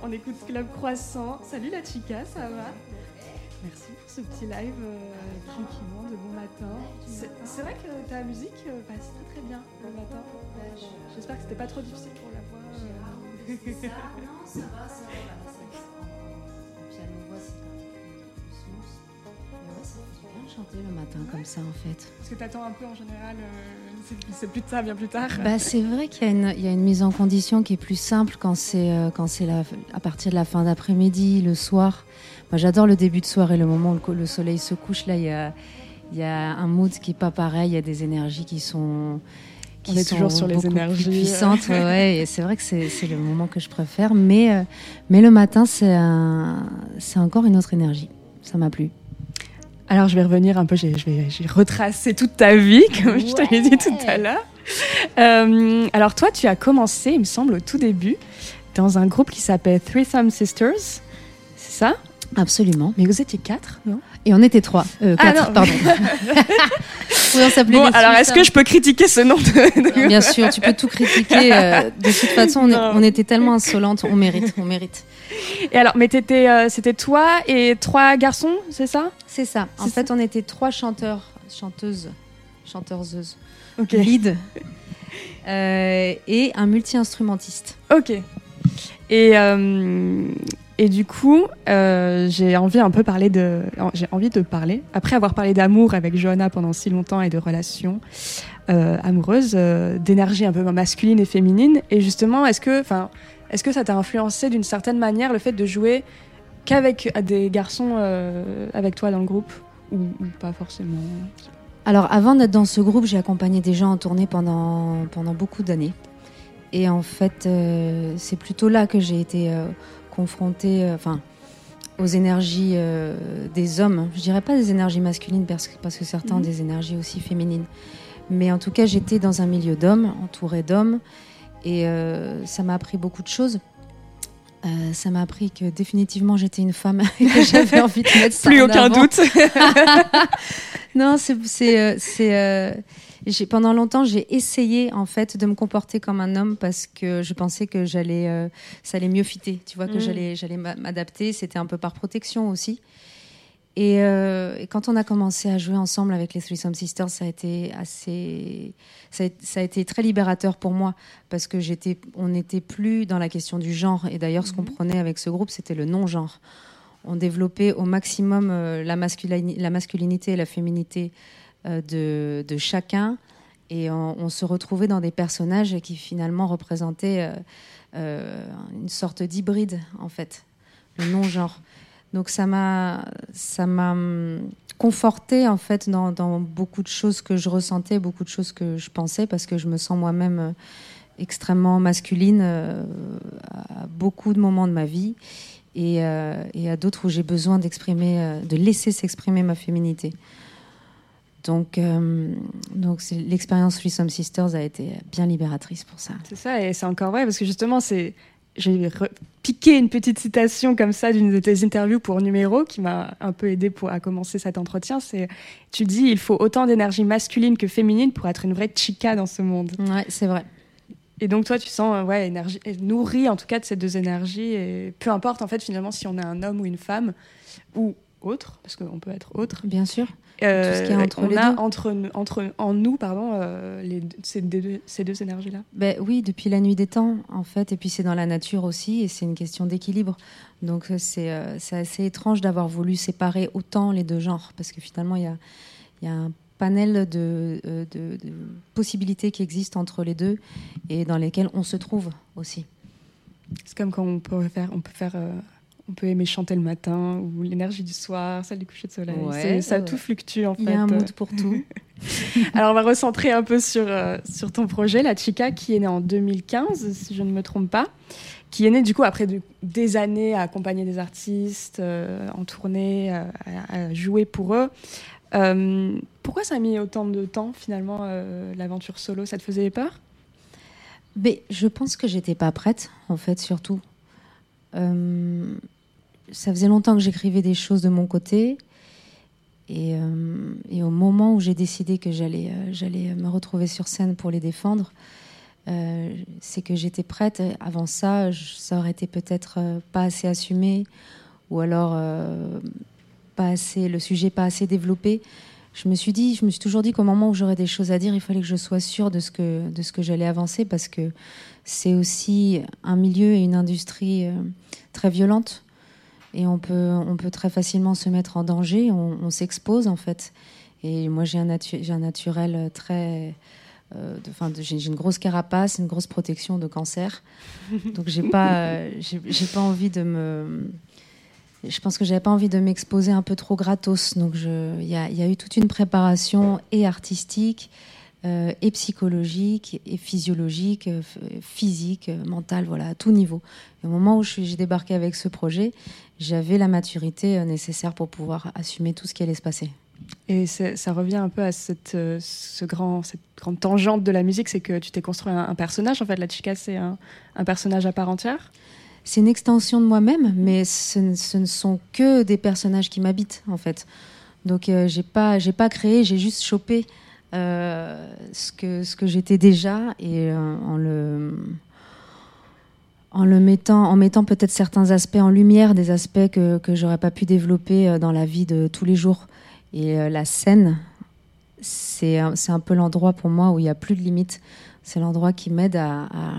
Speaker 3: On écoute Club Croissant. Salut la chica, ça va? Merci pour ce petit live euh, tranquillement de bon matin. C'est vrai que ta musique euh, passe très très bien le matin. J'espère que c'était pas trop difficile pour la voix. euh.
Speaker 7: Non, ça va, ça va. Le ouais, ça de chanter le matin comme ça, en fait.
Speaker 3: Parce que t'attends un peu en général, euh, c'est- plus tard, bien plus tard.
Speaker 7: Bah, c'est vrai qu'il y, a une- il y a une mise en condition qui est plus simple quand c'est euh, à partir de la fin d'après-midi, le soir. Moi, j'adore le début de soirée, le moment où le, soleil se couche. Là, il y a, il y a un mood qui est pas pareil. Il y a des énergies qui sont. Qui
Speaker 3: On est
Speaker 7: sont
Speaker 3: toujours sur les énergies.
Speaker 7: puissantes. ouais, et c'est vrai que c'est le moment que je préfère. Mais, euh, mais le matin, c'est encore une autre énergie. Ça m'a plu.
Speaker 3: Alors je vais revenir un peu, j'ai- je vais, j'ai retracé toute ta vie, comme je t'avais dit tout à l'heure. Euh, alors toi, tu as commencé, il me semble, au tout début, dans un groupe qui s'appelle Threesome Sisters, c'est ça?
Speaker 7: Absolument.
Speaker 3: Mais vous étiez quatre, non?
Speaker 7: Et on était trois. Euh,
Speaker 3: Ah,
Speaker 7: quatre, pardon. on
Speaker 3: Bon, alors est-ce que je peux critiquer ce nom de...
Speaker 7: Bien sûr, tu peux tout critiquer. euh, de toute façon, on, est-
Speaker 3: Non.
Speaker 7: on était tellement insolentes, on mérite, on mérite.
Speaker 3: Et alors, mais euh, c'était toi et trois garçons, c'est ça?
Speaker 7: C'est ça. En fait, on était trois chanteurs, chanteuses, chanteuseuses,
Speaker 3: Ok.
Speaker 7: lead, et un multi-instrumentiste.
Speaker 3: Ok. Et, et du coup, euh, j'ai envie un peu parler de, j'ai envie de parler après avoir parlé d'amour avec Johanna pendant si longtemps et de relations euh, amoureuses, euh, d'énergie un peu masculine et féminine. Et justement, est-ce que, enfin, est-ce que ça t'a influencé d'une certaine manière le fait de jouer qu'avec des garçons avec toi dans le groupe? Ou, ou pas forcément?
Speaker 7: Alors, avant d'être dans ce groupe, j'ai accompagné des gens en tournée pendant, pendant beaucoup d'années. Et en fait, c'est plutôt là que j'ai été confrontée euh, enfin, aux énergies euh, des hommes. Je dirais pas des énergies masculines parce que, parce que certains ont
Speaker 3: Mhm.
Speaker 7: des énergies aussi féminines. Mais en tout cas, j'étais dans un milieu d'hommes, entouré d'hommes. Et euh, ça m'a appris beaucoup de choses. Euh, ça m'a appris que définitivement j'étais une femme et que j'avais envie de mettre ça
Speaker 3: Plus
Speaker 7: en
Speaker 3: aucun
Speaker 7: avant.
Speaker 3: doute.
Speaker 7: Non, c'est pendant longtemps j'ai essayé en fait de me comporter comme un homme parce que je pensais que j'allais euh, ça allait mieux fitter, tu vois que
Speaker 3: Mm.
Speaker 7: j'allais j'allais m'a- m'adapter, c'était un peu par protection aussi. Et, euh, et quand on a commencé à jouer ensemble avec les Threesome Sisters, ça a été assez, ça a, ça a été très libérateur pour moi parce que j'étais, on n'était plus dans la question du genre. Et d'ailleurs, ce qu'on prenait avec ce groupe, c'était le non-genre. On développait au maximum euh, la, masculini- la masculinité et la féminité de, de chacun. Et on, se retrouvait dans des personnages qui finalement représentaient euh, euh, une sorte d'hybride, en fait, le non-genre. Donc ça m'a, ça m'a hum, conforté en fait dans, beaucoup de choses que je ressentais, beaucoup de choses que je pensais, parce que je me sens moi-même euh, extrêmement masculine euh, à beaucoup de moments de ma vie. et, euh, et à d'autres où j'ai besoin d'exprimer, euh, de laisser s'exprimer ma féminité. Donc, euh, donc l'expérience Threesome Sisters a été bien libératrice pour ça.
Speaker 3: C'est ça, et c'est encore vrai, parce que justement, c'est. J'ai piqué une petite citation comme ça d'une de tes interviews pour Numéro qui m'a un peu aidé pour, à commencer cet entretien. C'est, tu dis, il faut autant d'énergie masculine que féminine pour être une vraie chica dans ce monde.
Speaker 7: Ouais, c'est vrai.
Speaker 3: Et donc toi, tu sens, euh, ouais, énergie, nourri en tout cas de ces deux énergies, et peu importe en fait finalement si on est un homme ou une femme ou autre, parce qu'on peut être autre.
Speaker 7: Bien sûr.
Speaker 3: Euh,
Speaker 7: ce qu'il y a entre
Speaker 3: on
Speaker 7: les
Speaker 3: a
Speaker 7: deux.
Speaker 3: entre, entre en nous, pardon, euh, les, ces, deux, ces deux énergies-là.
Speaker 7: Ben oui, depuis la nuit des temps, en fait, et puis c'est dans la nature aussi, et c'est une question d'équilibre. Donc euh, c'est euh, assez étrange d'avoir voulu séparer autant les deux genres, parce que finalement, il y a, y a un panel de, euh, de- de possibilités qui existent entre les deux, et dans lesquelles on se trouve aussi.
Speaker 3: C'est comme quand on peut faire, on peut faire, euh, on peut aimer chanter le matin ou l'énergie du soir, celle du coucher de soleil.
Speaker 7: Ouais,
Speaker 3: ça
Speaker 7: ouais.
Speaker 3: tout fluctue en fait.
Speaker 7: Il y a un mood pour tout.
Speaker 3: Alors on va recentrer un peu sur euh, sur ton projet, la Chica, qui est née en 2015, si je ne me trompe pas, qui est née du coup après de- des années à accompagner des artistes, euh, en tournée, euh, à, à jouer pour eux. Pourquoi ça a mis autant de temps finalement l'aventure solo? Ça te faisait peur?
Speaker 7: Mais je pense que j'étais pas prête, en fait, surtout. Ça faisait longtemps que j'écrivais des choses de mon côté. Et, euh, au moment où j'ai décidé que j'allais euh, j'allais me retrouver sur scène pour les défendre, euh, c'est que j'étais prête. Avant ça, ça aurait été peut-être pas assez assumé, ou alors pas assez, le sujet pas assez développé. Je me suis dit, je me suis toujours dit qu'au moment où j'aurais des choses à dire, il fallait que je sois sûre de ce que de ce que j'allais avancer, parce que c'est aussi un milieu et une industrie très violente et on peut, on peut très facilement se mettre en danger, on, s'expose en fait. Et moi j'ai un, natu- un naturel très... euh, j'ai une grosse carapace, une grosse protection de cancer. Donc j'ai pas, euh, pas envie de me... Je pense que j'avais pas envie de m'exposer un peu trop gratos. Donc il y y a eu toute une préparation et artistique, euh, et psychologique, et physiologique, euh, physique, euh, mentale, voilà, à tout niveau. Et au moment où j'ai débarqué avec ce projet, j'avais la maturité nécessaire pour pouvoir assumer tout ce qui allait se passer.
Speaker 3: Et ça revient un peu à cette, ce grand, cette grande tangente de la musique, c'est que tu t'es construit un, un personnage. En fait, la chica, c'est un, un personnage à part entière.
Speaker 7: C'est une extension de moi-même, mais ce, ne- ce ne sont que des personnages qui m'habitent, en fait. Donc, euh, j'ai pas, j'ai pas créé, j'ai juste chopé ce que, ce que j'étais déjà et euh, en le en le mettant, en mettant peut-être certains aspects en lumière, des aspects que que j'aurais pas pu développer euh, dans la vie de tous les jours. Et euh, la scène, c'est un- c'est un peu l'endroit pour moi où il y a plus de limites. C'est l'endroit qui m'aide à, à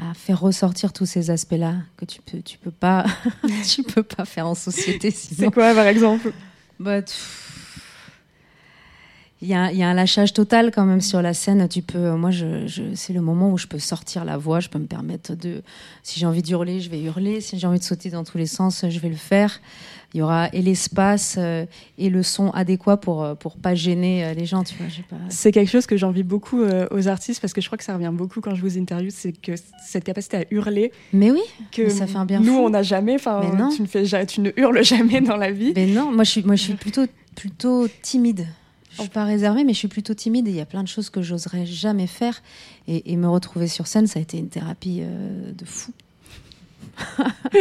Speaker 7: à faire ressortir tous ces aspects-là que tu peux, tu peux pas, tu peux pas faire en société.
Speaker 3: C'est quoi, par exemple?
Speaker 7: Bah, il y, a, un- il y a un lâchage total quand même sur la scène. Tu peux, moi, je, je- c'est le moment où je peux sortir la voix. Je peux me permettre de, si j'ai envie d'hurler, je vais hurler. Si j'ai envie de sauter dans tous les sens, je vais le faire. Il y aura et l'espace euh, et le son adéquat pour euh, pour pas gêner euh, les gens. Tu vois, pas.
Speaker 3: C'est quelque chose que j'envie beaucoup euh, aux artistes parce que je crois que ça revient beaucoup quand je vous interviewe, c'est que cette capacité à hurler
Speaker 7: Mais oui.
Speaker 3: que
Speaker 7: Mais ça fait un bien
Speaker 3: nous
Speaker 7: fou.
Speaker 3: on n'a jamais. Enfin, tu ne fais, ja- tu ne hurles jamais dans la vie.
Speaker 7: Mais non, moi je suis, moi je suis plutôt, plutôt timide. Suis pas réservée, mais je suis plutôt timide et il y a plein de choses que j'oserais jamais faire. Et, me retrouver sur scène, ça a été une thérapie euh, de fou.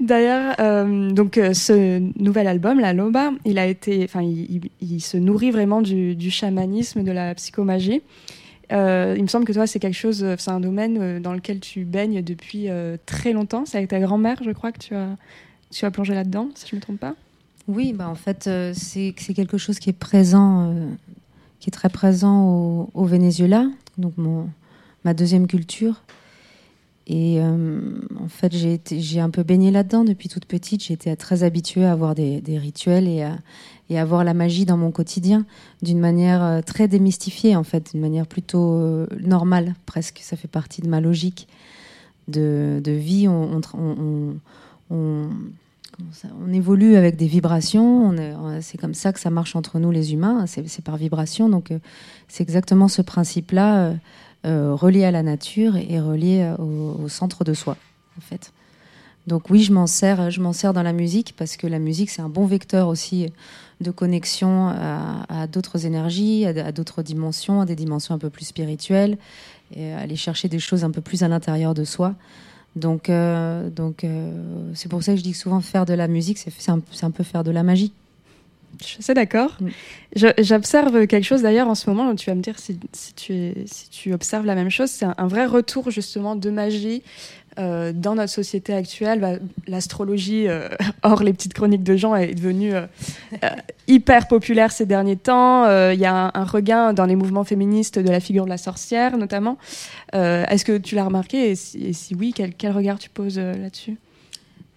Speaker 3: D'ailleurs, euh, donc euh, ce nouvel album, La Loba, il a été, enfin, il, se nourrit vraiment du, chamanisme, de la psychomagie. Il me semble que toi, c'est quelque chose, c'est un domaine dans lequel tu baignes depuis très longtemps. C'est avec ta grand-mère, je crois, que tu as, tu as plongé là-dedans, si je me trompe pas.
Speaker 7: Oui, bah en fait, euh, c'est quelque chose qui est présent, euh, qui est très présent au, Venezuela, donc mon, ma deuxième culture. Et euh, en fait, j'ai un peu baigné là-dedans depuis toute petite. Été très habituée à avoir des, des rituels et à, et à voir la magie dans mon quotidien d'une manière euh, très démystifiée, en fait, d'une manière plutôt normale, presque. Ça fait partie de ma logique de, de vie. On- on- on- évolue avec des vibrations. On est- on- C'est comme ça que ça marche entre nous, les humains. C'est par vibration. Donc, euh, c'est exactement ce principe-là, euh, euh, relié à la nature et relié au, centre de soi, en fait. Donc oui, je m'en sers, je m'en sers dans la musique parce que la musique c'est un bon vecteur aussi de connexion à, d'autres énergies, à, d'autres dimensions, à des dimensions un peu plus spirituelles, et aller chercher des choses un peu plus à l'intérieur de soi. Donc, euh, donc euh, c'est pour ça que je dis que souvent faire de la musique, c'est un, un, peu faire de la magie.
Speaker 3: Je suis assez d'accord. Mm. J'observe quelque chose d'ailleurs en ce moment, tu vas me dire si, si, tu, es, si tu observes la même chose, c'est un, vrai retour justement de magie euh, dans notre société actuelle. Bah, L'astrologie, euh, hors les petites chroniques de gens, est devenue euh, hyper populaire ces derniers temps. Il y a un, regain dans les mouvements féministes de la figure de la sorcière notamment. Est-ce que tu l'as remarqué et si, oui, quel, regard tu poses là-dessus?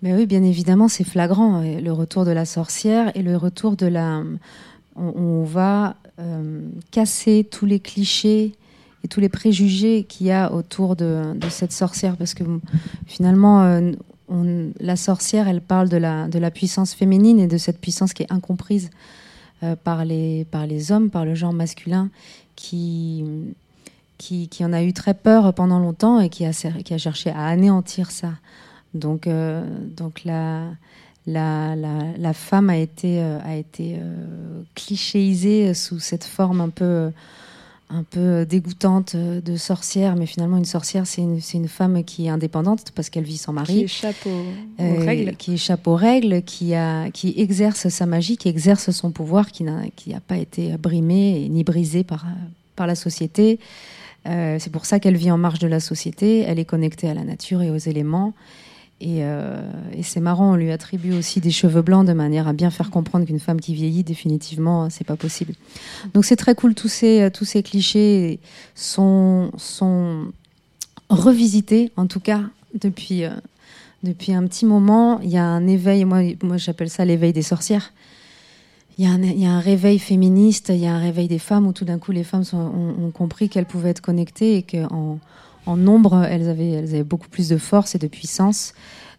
Speaker 7: Mais oui, bien évidemment, c'est flagrant. Le retour de la sorcière et le retour de la. On, va casser tous les clichés et tous les préjugés qu'il y a autour de, cette sorcière, parce que finalement, euh, la sorcière, elle parle de la, de la puissance féminine et de cette puissance qui est incomprise euh, par, les, par les hommes, par le genre masculin, qui, qui, qui, en a eu très peur pendant longtemps et qui a, cherché à anéantir ça. Donc, euh, donc la, la, la, femme a été, a été clichéisée sous cette forme un peu, un peu dégoûtante de sorcière, mais finalement une sorcière, c'est une, une, femme qui est indépendante parce qu'elle vit sans mari,
Speaker 3: qui échappe aux, règles,
Speaker 7: qui échappe aux règles, qui, a, qui exerce sa magie, qui exerce son pouvoir, qui n'a qui pas été brimé ni brisé par, par la société. c'est pour ça qu'elle vit en marge de la société. Elle est connectée à la nature et aux éléments. Euh, et, c'est marrant, on lui attribue aussi des cheveux blancs de manière à bien faire comprendre qu'une femme qui vieillit, définitivement, c'est pas possible. Donc c'est très cool, tous ces, tous ces clichés sont, sont revisités, en tout cas, depuis, euh, depuis un petit moment. Il y a un éveil, moi, moi j'appelle ça l'éveil des sorcières. Il y, a un, il y, a un, réveil féministe, il y a un réveil des femmes où tout d'un coup les femmes ont, compris qu'elles pouvaient être connectées et qu'en en nombre, elles avaient, elles avaient beaucoup plus de force et de puissance.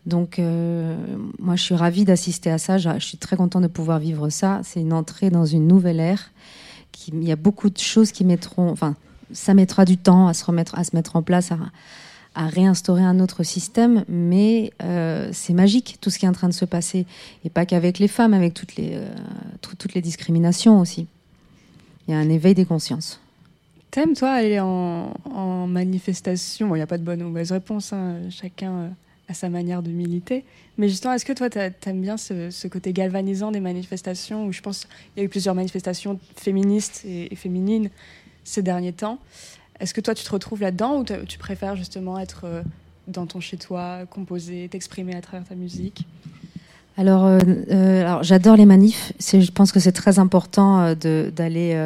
Speaker 7: Donc, euh, moi, je suis ravie d'assister à ça. Je, suis très contente de pouvoir vivre ça. C'est une entrée dans une nouvelle ère. Il y a beaucoup de choses qui mettront, enfin, ça mettra du temps à se remettre, à se mettre en place, à, à réinstaurer un autre système. Mais euh, c'est magique tout ce qui est en train de se passer, et pas qu'avec les femmes, avec toutes les, euh, toutes les discriminations aussi. Il y a un éveil des consciences.
Speaker 3: T'aimes, toi, aller en, manifestation Il n'y a pas de bonne ou mauvaise réponse, hein. chacun euh, a sa manière de militer. Mais justement, est-ce que toi, t'aimes bien ce, côté galvanisant des manifestations où je pense qu'il y a eu plusieurs manifestations féministes et, féminines ces derniers temps Est-ce que toi, tu te retrouves là-dedans ou tu préfères justement être euh, dans ton chez-toi, composer, t'exprimer à travers ta musique?
Speaker 7: Alors, euh, alors j'adore les manifs. Je pense que c'est très important d'aller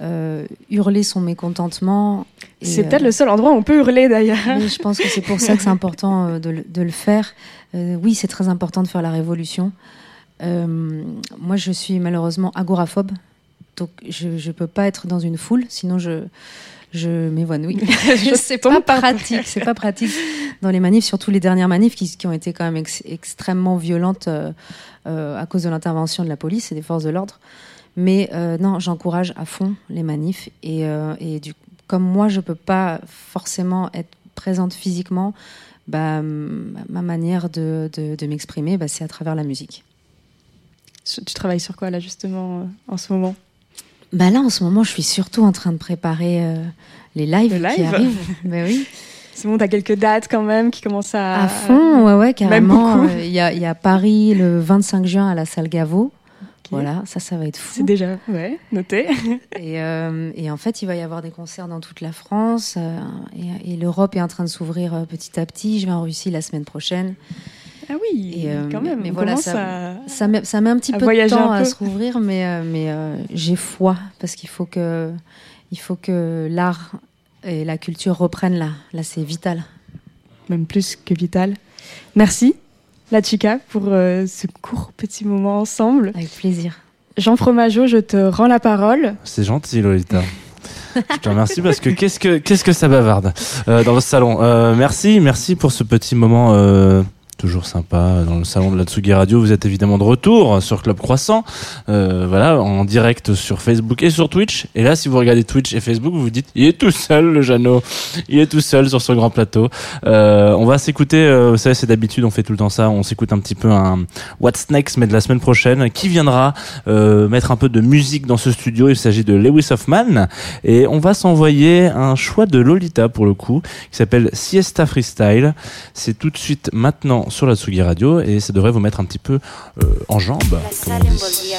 Speaker 7: euh, hurler son mécontentement.
Speaker 3: C'est peut-être le seul endroit où on peut hurler d'ailleurs.
Speaker 7: je pense que c'est pour ça que c'est important euh, de, le faire. Euh, oui, c'est très important de faire la révolution. moi, je suis malheureusement agoraphobe, donc je ne peux pas être dans une foule, sinon je, je m'évanouis. c'est pas pratique, c'est pas pratique dans les manifs, surtout les dernières manifs qui, qui ont été quand même extrêmement violentes à cause de l'intervention de la police et des forces de l'ordre. Mais euh, non, j'encourage à fond les manifs. Et, euh, et du, comme moi, je ne peux pas forcément être présente physiquement, bah, ma manière de, de, m'exprimer, bah, c'est à travers la musique.
Speaker 3: Tu travailles sur quoi là justement euh, en ce moment?
Speaker 7: Bah Là en ce moment je suis surtout en train de préparer les lives qui arrivent. bah, oui.
Speaker 3: C'est bon, t'as quelques dates quand même qui commencent à...
Speaker 7: À fond, ouais, ouais, carrément. Il y, y, a Paris le 25 juin à la salle Gaveau. Voilà, ça, ça va être fou.
Speaker 3: C'est déjà, ouais, noté.
Speaker 7: et, euh, et, en fait, il va y avoir des concerts dans toute la France. Euh, et, l'Europe est en train de s'ouvrir euh, petit à petit. Je vais en Russie la semaine prochaine.
Speaker 3: Ah oui, et, quand même.
Speaker 7: Mais voilà, ça, ça, met, ça, met, un petit peu de temps à se rouvrir, mais, mais j'ai foi parce qu'il faut que, il faut que l'art et la culture reprennent là. Là, c'est vital.
Speaker 3: Même plus que vital. Merci la chica pour euh, ce court petit moment ensemble.
Speaker 7: Avec plaisir.
Speaker 3: Jean Fromageau, je te rends la parole.
Speaker 2: C'est gentil, Lolita. je te remercie parce que qu'est-ce que qu'est-ce que ça bavarde euh, dans le salon. Euh, merci, merci pour ce petit moment toujours sympa dans le salon de la Tsugi Radio. Vous êtes évidemment de retour sur Club Croissant, euh, voilà, en direct sur Facebook et sur Twitch. Et là, si vous regardez Twitch et Facebook, vous vous dites, il est tout seul, le Jeannot. Il est tout seul sur son grand plateau. Euh, on va s'écouter, euh, vous savez, c'est d'habitude, on fait tout le temps ça. On s'écoute un petit peu un What's Next, mais de la semaine prochaine, qui viendra euh, mettre un peu de musique dans ce studio. Il s'agit de Lewis Hoffman. Et on va s'envoyer un choix de Lolita, pour le coup, qui s'appelle Siesta Freestyle. C'est tout de suite maintenant sur la Tsugi Radio et ça devrait vous mettre un petit peu euh, en jambes. comme on dit.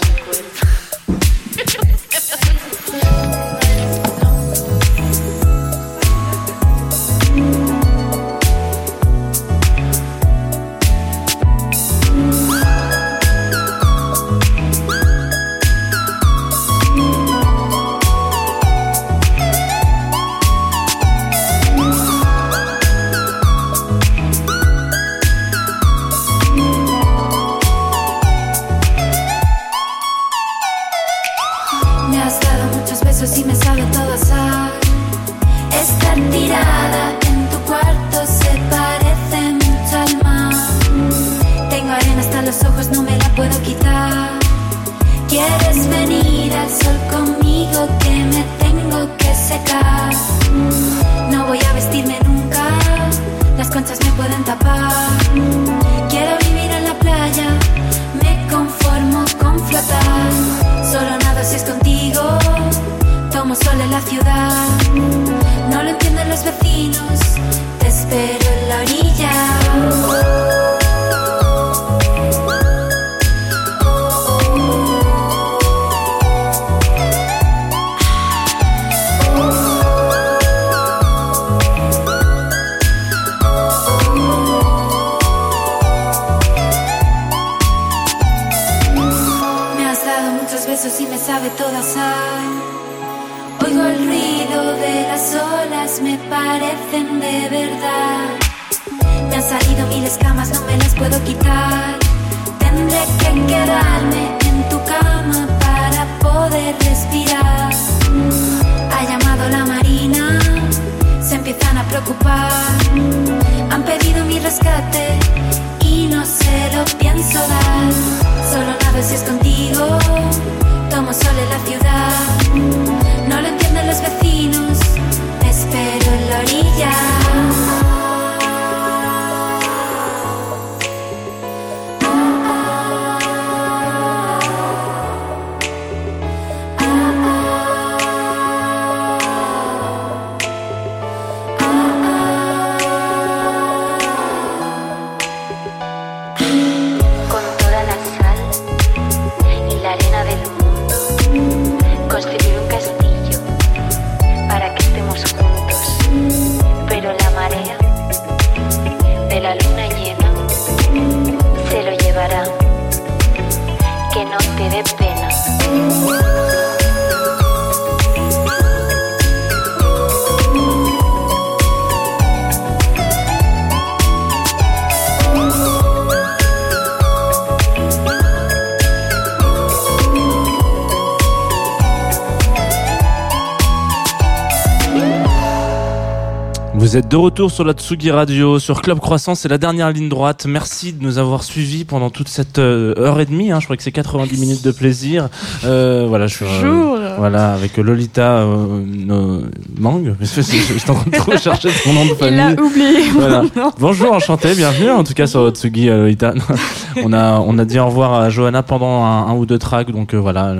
Speaker 2: Vous êtes de retour sur la Tsugi Radio, sur Club Croissant, c'est la dernière ligne droite. Merci de nous avoir suivis pendant toute cette euh, heure et demie. Hein. Je crois que c'est 90 minutes de plaisir. Euh, voilà, je suis euh,
Speaker 3: Bonjour.
Speaker 2: voilà avec Lolita euh, Mang. Je suis en train de trop chercher son nom de
Speaker 3: Il
Speaker 2: famille.
Speaker 3: l'a oublié.
Speaker 2: Voilà.
Speaker 3: Non.
Speaker 2: Bonjour, enchanté, bienvenue en tout cas sur Tsugi euh, Lolita. on a on a dit au revoir à Johanna pendant un, un ou deux tracks, donc euh, voilà,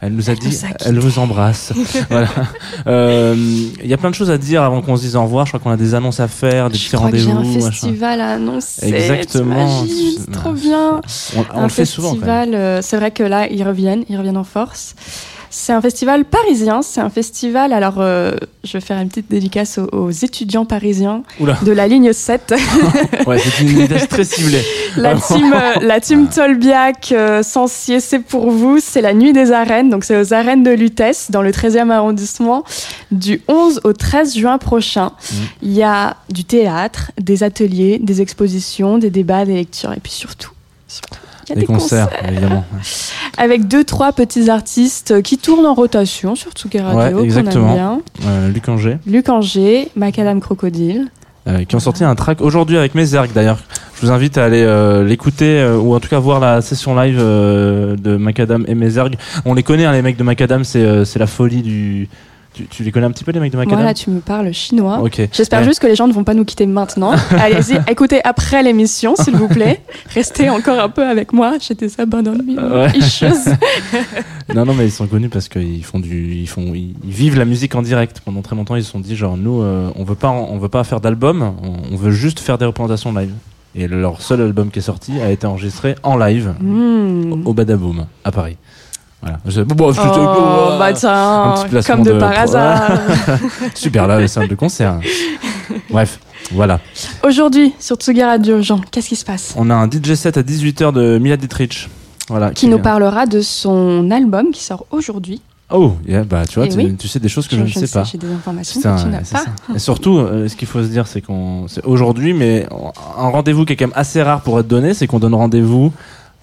Speaker 2: elle nous a dit,
Speaker 3: nous a
Speaker 2: elle vous embrasse. voilà. Il y a plein de choses à dire avant qu'on se dise au revoir. Je crois qu'on a des annonces à faire, des
Speaker 3: Je
Speaker 2: petits rendez-vous.
Speaker 3: un
Speaker 2: machin.
Speaker 3: festival à annoncer.
Speaker 2: Exactement.
Speaker 3: C'est trop bien.
Speaker 2: On, on
Speaker 3: un
Speaker 2: le fait souvent.
Speaker 3: Festival, euh, c'est vrai que là, ils reviennent, ils reviennent en force. C'est un festival parisien, c'est un festival, alors euh, je vais faire une petite dédicace aux, aux étudiants parisiens
Speaker 2: Oula.
Speaker 3: de la ligne 7.
Speaker 2: Ouais, c'est une très ciblée.
Speaker 3: La team, euh, la team Tolbiac, euh, Sancier, c'est pour vous. C'est la nuit des arènes. Donc, c'est aux arènes de Lutèce, dans le 13e arrondissement, du 11 au 13 juin prochain.
Speaker 2: Mmh.
Speaker 3: Il y a du théâtre, des ateliers, des expositions, des débats, des lectures. Et puis surtout, surtout, il y a
Speaker 2: Des
Speaker 3: des,
Speaker 2: concerts,
Speaker 3: concerts.
Speaker 2: évidemment.
Speaker 3: Avec deux, trois petits artistes qui tournent en rotation sur Tsugi Radio,
Speaker 2: Ouais,
Speaker 3: qu'on aime
Speaker 2: exactement.
Speaker 3: bien.
Speaker 2: Euh, Luc Anger,
Speaker 3: Luc Anger, Macadam Crocodile.
Speaker 2: euh, qui ont sorti un track aujourd'hui avec Mézergue d'ailleurs. Je vous invite à aller euh, l'écouter euh, ou en tout cas voir la session live de Macadam et Mézergue. On les connaît, hein, les mecs de Macadam, c'est c'est la folie du. Tu, tu les connais un petit peu les mecs de Macadam
Speaker 3: Voilà, tu me parles chinois. J'espère
Speaker 2: Ouais.
Speaker 3: juste que les gens ne vont pas nous quitter maintenant. Allez-y, écoutez après l'émission, s'il vous plaît. Restez encore un peu avec moi. J'étais ça bonne
Speaker 2: Ouais.
Speaker 3: chose.
Speaker 2: Non, non, mais ils sont connus parce qu'ils font du, ils font, ils, ils vivent la musique en direct. Pendant très longtemps, ils se sont dit genre nous, euh, on veut pas, on veut pas faire d'album, on, on veut juste faire des représentations live. Et leur seul album qui est sorti a été enregistré en live
Speaker 3: Hmm.
Speaker 2: au Badaboom à Paris. Voilà. Je- bon, je-
Speaker 3: Oh, bah
Speaker 2: un
Speaker 3: tiens, comme de,
Speaker 2: de-
Speaker 3: par hasard.
Speaker 2: Super là, les salles de concert. Bref, voilà.
Speaker 3: Aujourd'hui, sur Tsugi Radio, Jean, qu'est-ce qui se passe?
Speaker 2: On a un DJ set à 18h de Mila Dietrich. Voilà.
Speaker 3: Qui nous parlera de son album qui sort aujourd'hui.
Speaker 2: Oh, yeah, bah tu vois,
Speaker 3: Eh
Speaker 2: tu,
Speaker 3: oui.
Speaker 2: tu sais des choses que je, ne sais pas.
Speaker 3: J'ai des informations
Speaker 2: Putain,
Speaker 3: que tu n'as
Speaker 2: c'est
Speaker 3: pas.
Speaker 2: ça. Et surtout, euh, ce qu'il faut se dire, c'est qu'on, c'est aujourd'hui, mais un rendez-vous qui est quand même assez rare pour être donné, c'est qu'on donne rendez-vous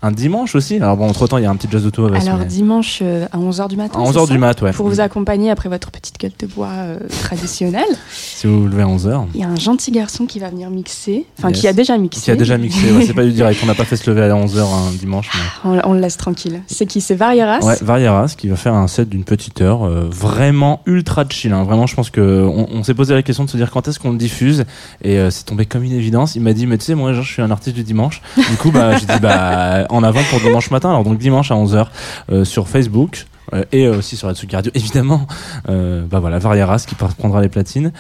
Speaker 2: un dimanche aussi. Alors bon, entre temps, il y a un petit jazz de tout
Speaker 3: Alors, dimanche euh, à 11h du matin.
Speaker 2: à
Speaker 3: c'est
Speaker 2: 11h
Speaker 3: ça
Speaker 2: du mat, ouais.
Speaker 3: Pour vous accompagner après votre petite gueule de bois euh, traditionnelle.
Speaker 2: Si vous vous levez à 11h.
Speaker 3: Il y a un gentil garçon qui va venir mixer. Enfin,
Speaker 2: Yes.
Speaker 3: qui a déjà mixé.
Speaker 2: Qui a déjà mixé, ouais, c'est pas du direct. On n'a pas fait se lever à 11h un dimanche. Mais...
Speaker 3: On, on le laisse tranquille. C'est qui? C'est Varieras?
Speaker 2: Ouais, Varieras qui va faire un set d'une petite heure, euh, vraiment ultra chill. hein. Vraiment, je pense que on, s'est posé la question de se dire quand est-ce qu'on le diffuse, et c'est tombé comme une évidence. Il m'a dit, mais tu sais, moi, genre, je suis un artiste du dimanche. Du coup, bah, j'ai dit, bah, en avant pour dimanche matin. Alors donc dimanche à 11h euh, sur Facebook. euh, et euh, aussi sur la Tsugi Radio, évidemment. Bah voilà, Varieras qui prendra les platines.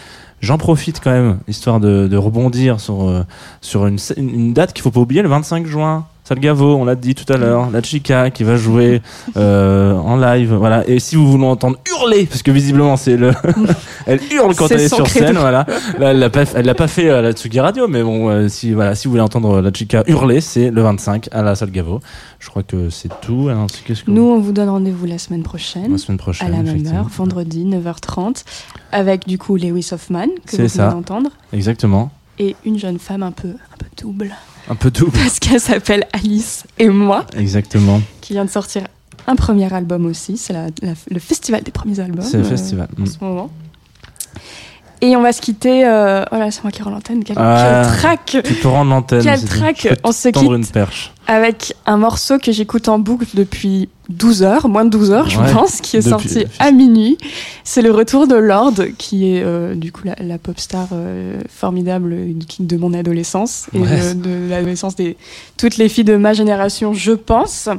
Speaker 2: J'en profite quand même, histoire de, rebondir sur, sur une, une, une date qu'il faut pas oublier, le 25 juin. Salgavo, on l'a dit tout à l'heure, la chica qui va jouer euh, en live, voilà. Et si vous voulez entendre hurler, parce que visiblement c'est le, elle hurle quand elle est sur scène, voilà. Là, elle l'a pas, elle l'a pas fait à la Tsugi Radio, mais bon, euh, si voilà, si vous voulez entendre la chica hurler, c'est le 25 à la Salgavo. Je crois que c'est tout. Alors, c'est- qu'est-ce que
Speaker 3: Nous, on vous donne rendez-vous la semaine prochaine.
Speaker 2: la semaine prochaine,
Speaker 3: à la même heure, vendredi 9h30, avec du coup Lewis Hoffman, que vous venez d'entendre,
Speaker 2: Exactement.
Speaker 3: et une jeune femme un peu, un peu double,
Speaker 2: Un peu double.
Speaker 3: parce qu'elle s'appelle Alice et moi,
Speaker 2: Exactement.
Speaker 3: qui vient de sortir un premier album aussi. C'est le festival des premiers albums.
Speaker 2: C'est le
Speaker 3: euh,
Speaker 2: festival.
Speaker 3: En
Speaker 2: Mm.
Speaker 3: ce moment. Et on va se quitter. euh, Oh là, c'est moi qui rends l'antenne. Quel,
Speaker 2: Ah.
Speaker 3: quel track
Speaker 2: Tu peux rendre l'antenne.
Speaker 3: Quel track On se quitte
Speaker 2: une perche.
Speaker 3: avec un morceau que j'écoute en boucle depuis 12 heures, moins de 12 heures, je
Speaker 2: Ouais,
Speaker 3: pense, qui est
Speaker 2: depuis-
Speaker 3: sorti à minuit. C'est le retour de Lord, qui est euh, du coup la, la pop star euh, formidable de mon adolescence et
Speaker 2: Ouais.
Speaker 3: de, de l'adolescence des toutes les filles de ma génération, je pense.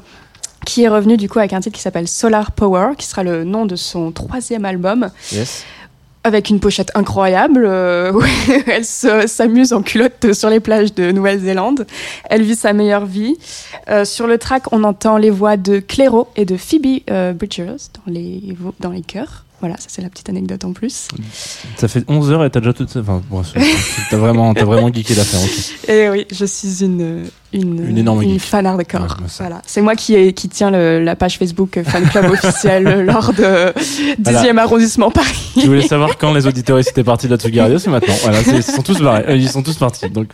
Speaker 3: Qui est revenu du coup avec un titre qui s'appelle Solar Power, qui sera le nom de son troisième album
Speaker 2: Yes.
Speaker 3: Avec une pochette incroyable euh, elle se- s'amuse en culotte sur les plages de Nouvelle-Zélande. Elle vit sa meilleure vie. Euh, sur le track, on entend les voix de Clairo et de Phoebe euh, Bridgers dans les, dans les chœurs. Voilà, ça c'est la petite anecdote en plus.
Speaker 2: Ça fait 11 heures et t'as déjà tout. Enfin, bon, c'est- t'as vraiment, t'as vraiment geeké l'affaire. ok.
Speaker 3: Et oui, je suis une, une,
Speaker 2: Une énorme geek.
Speaker 3: fan hardcore.
Speaker 2: Ouais, bah
Speaker 3: voilà. C'est moi qui, ai- qui tiens le- la page Facebook fan club officiel lors de 10e arrondissement Paris.
Speaker 2: Tu voulais savoir quand les auditeurs étaient partis de la Tsugi Radio, c'est maintenant. Voilà, ils sont tous barrés. Euh, Ils sont tous partis. Donc,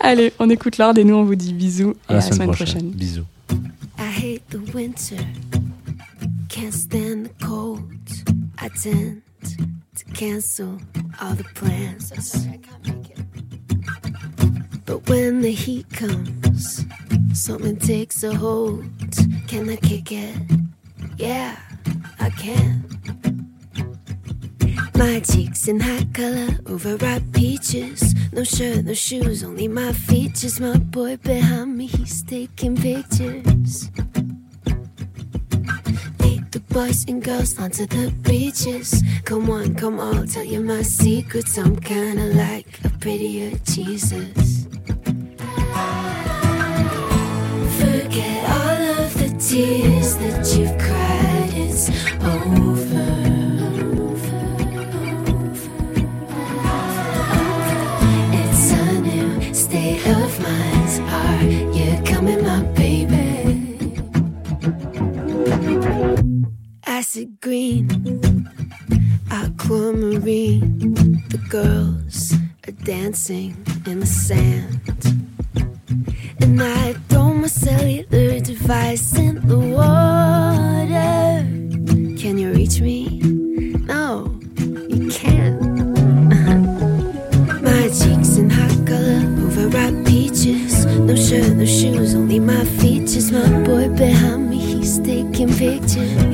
Speaker 3: Allez, on écoute Lord et nous on vous dit bisous et
Speaker 2: à la semaine prochaine.
Speaker 3: prochaine.
Speaker 2: Bisous.
Speaker 8: I hate the winter, can't stand the cold. I tend to cancel all the plans. But when the heat comes, something takes a hold. Can I kick it? Yeah, I can. My cheeks in hot color, overripe peaches. No shirt, no shoes, only my features. My boy behind me, he's taking pictures. Boys and girls onto the beaches. Come on, come on, tell you my secrets. I'm kinda like a prettier Jesus. Forget all of the tears that you've cried. It's over. green, aquamarine. The girls are dancing in the sand. And I throw my cellular device in the water. Can you reach me? No, you can't. my cheeks in hot color, overripe peaches. No shirt, no shoes, only my features. My boy behind me, he's taking pictures.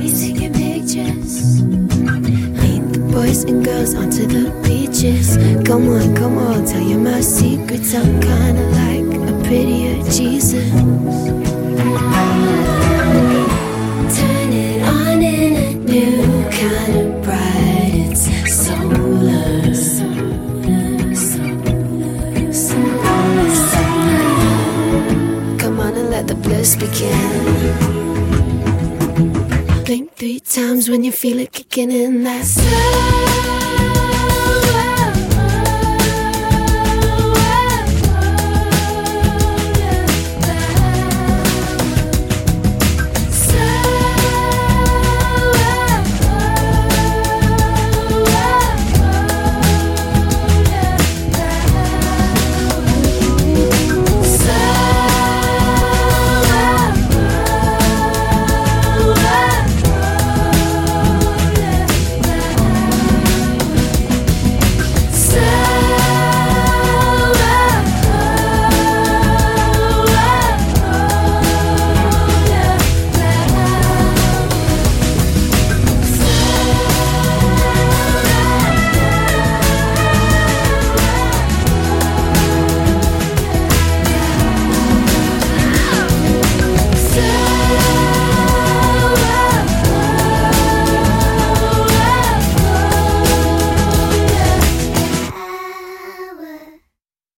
Speaker 8: Boys and girls onto the beaches. Come on, come on, tell you my secrets. I'm kinda like a prettier Jesus. Turn it on in a new kind of bright. It's solar. Come on and let the bliss begin. Times when you feel it kicking in. That's love.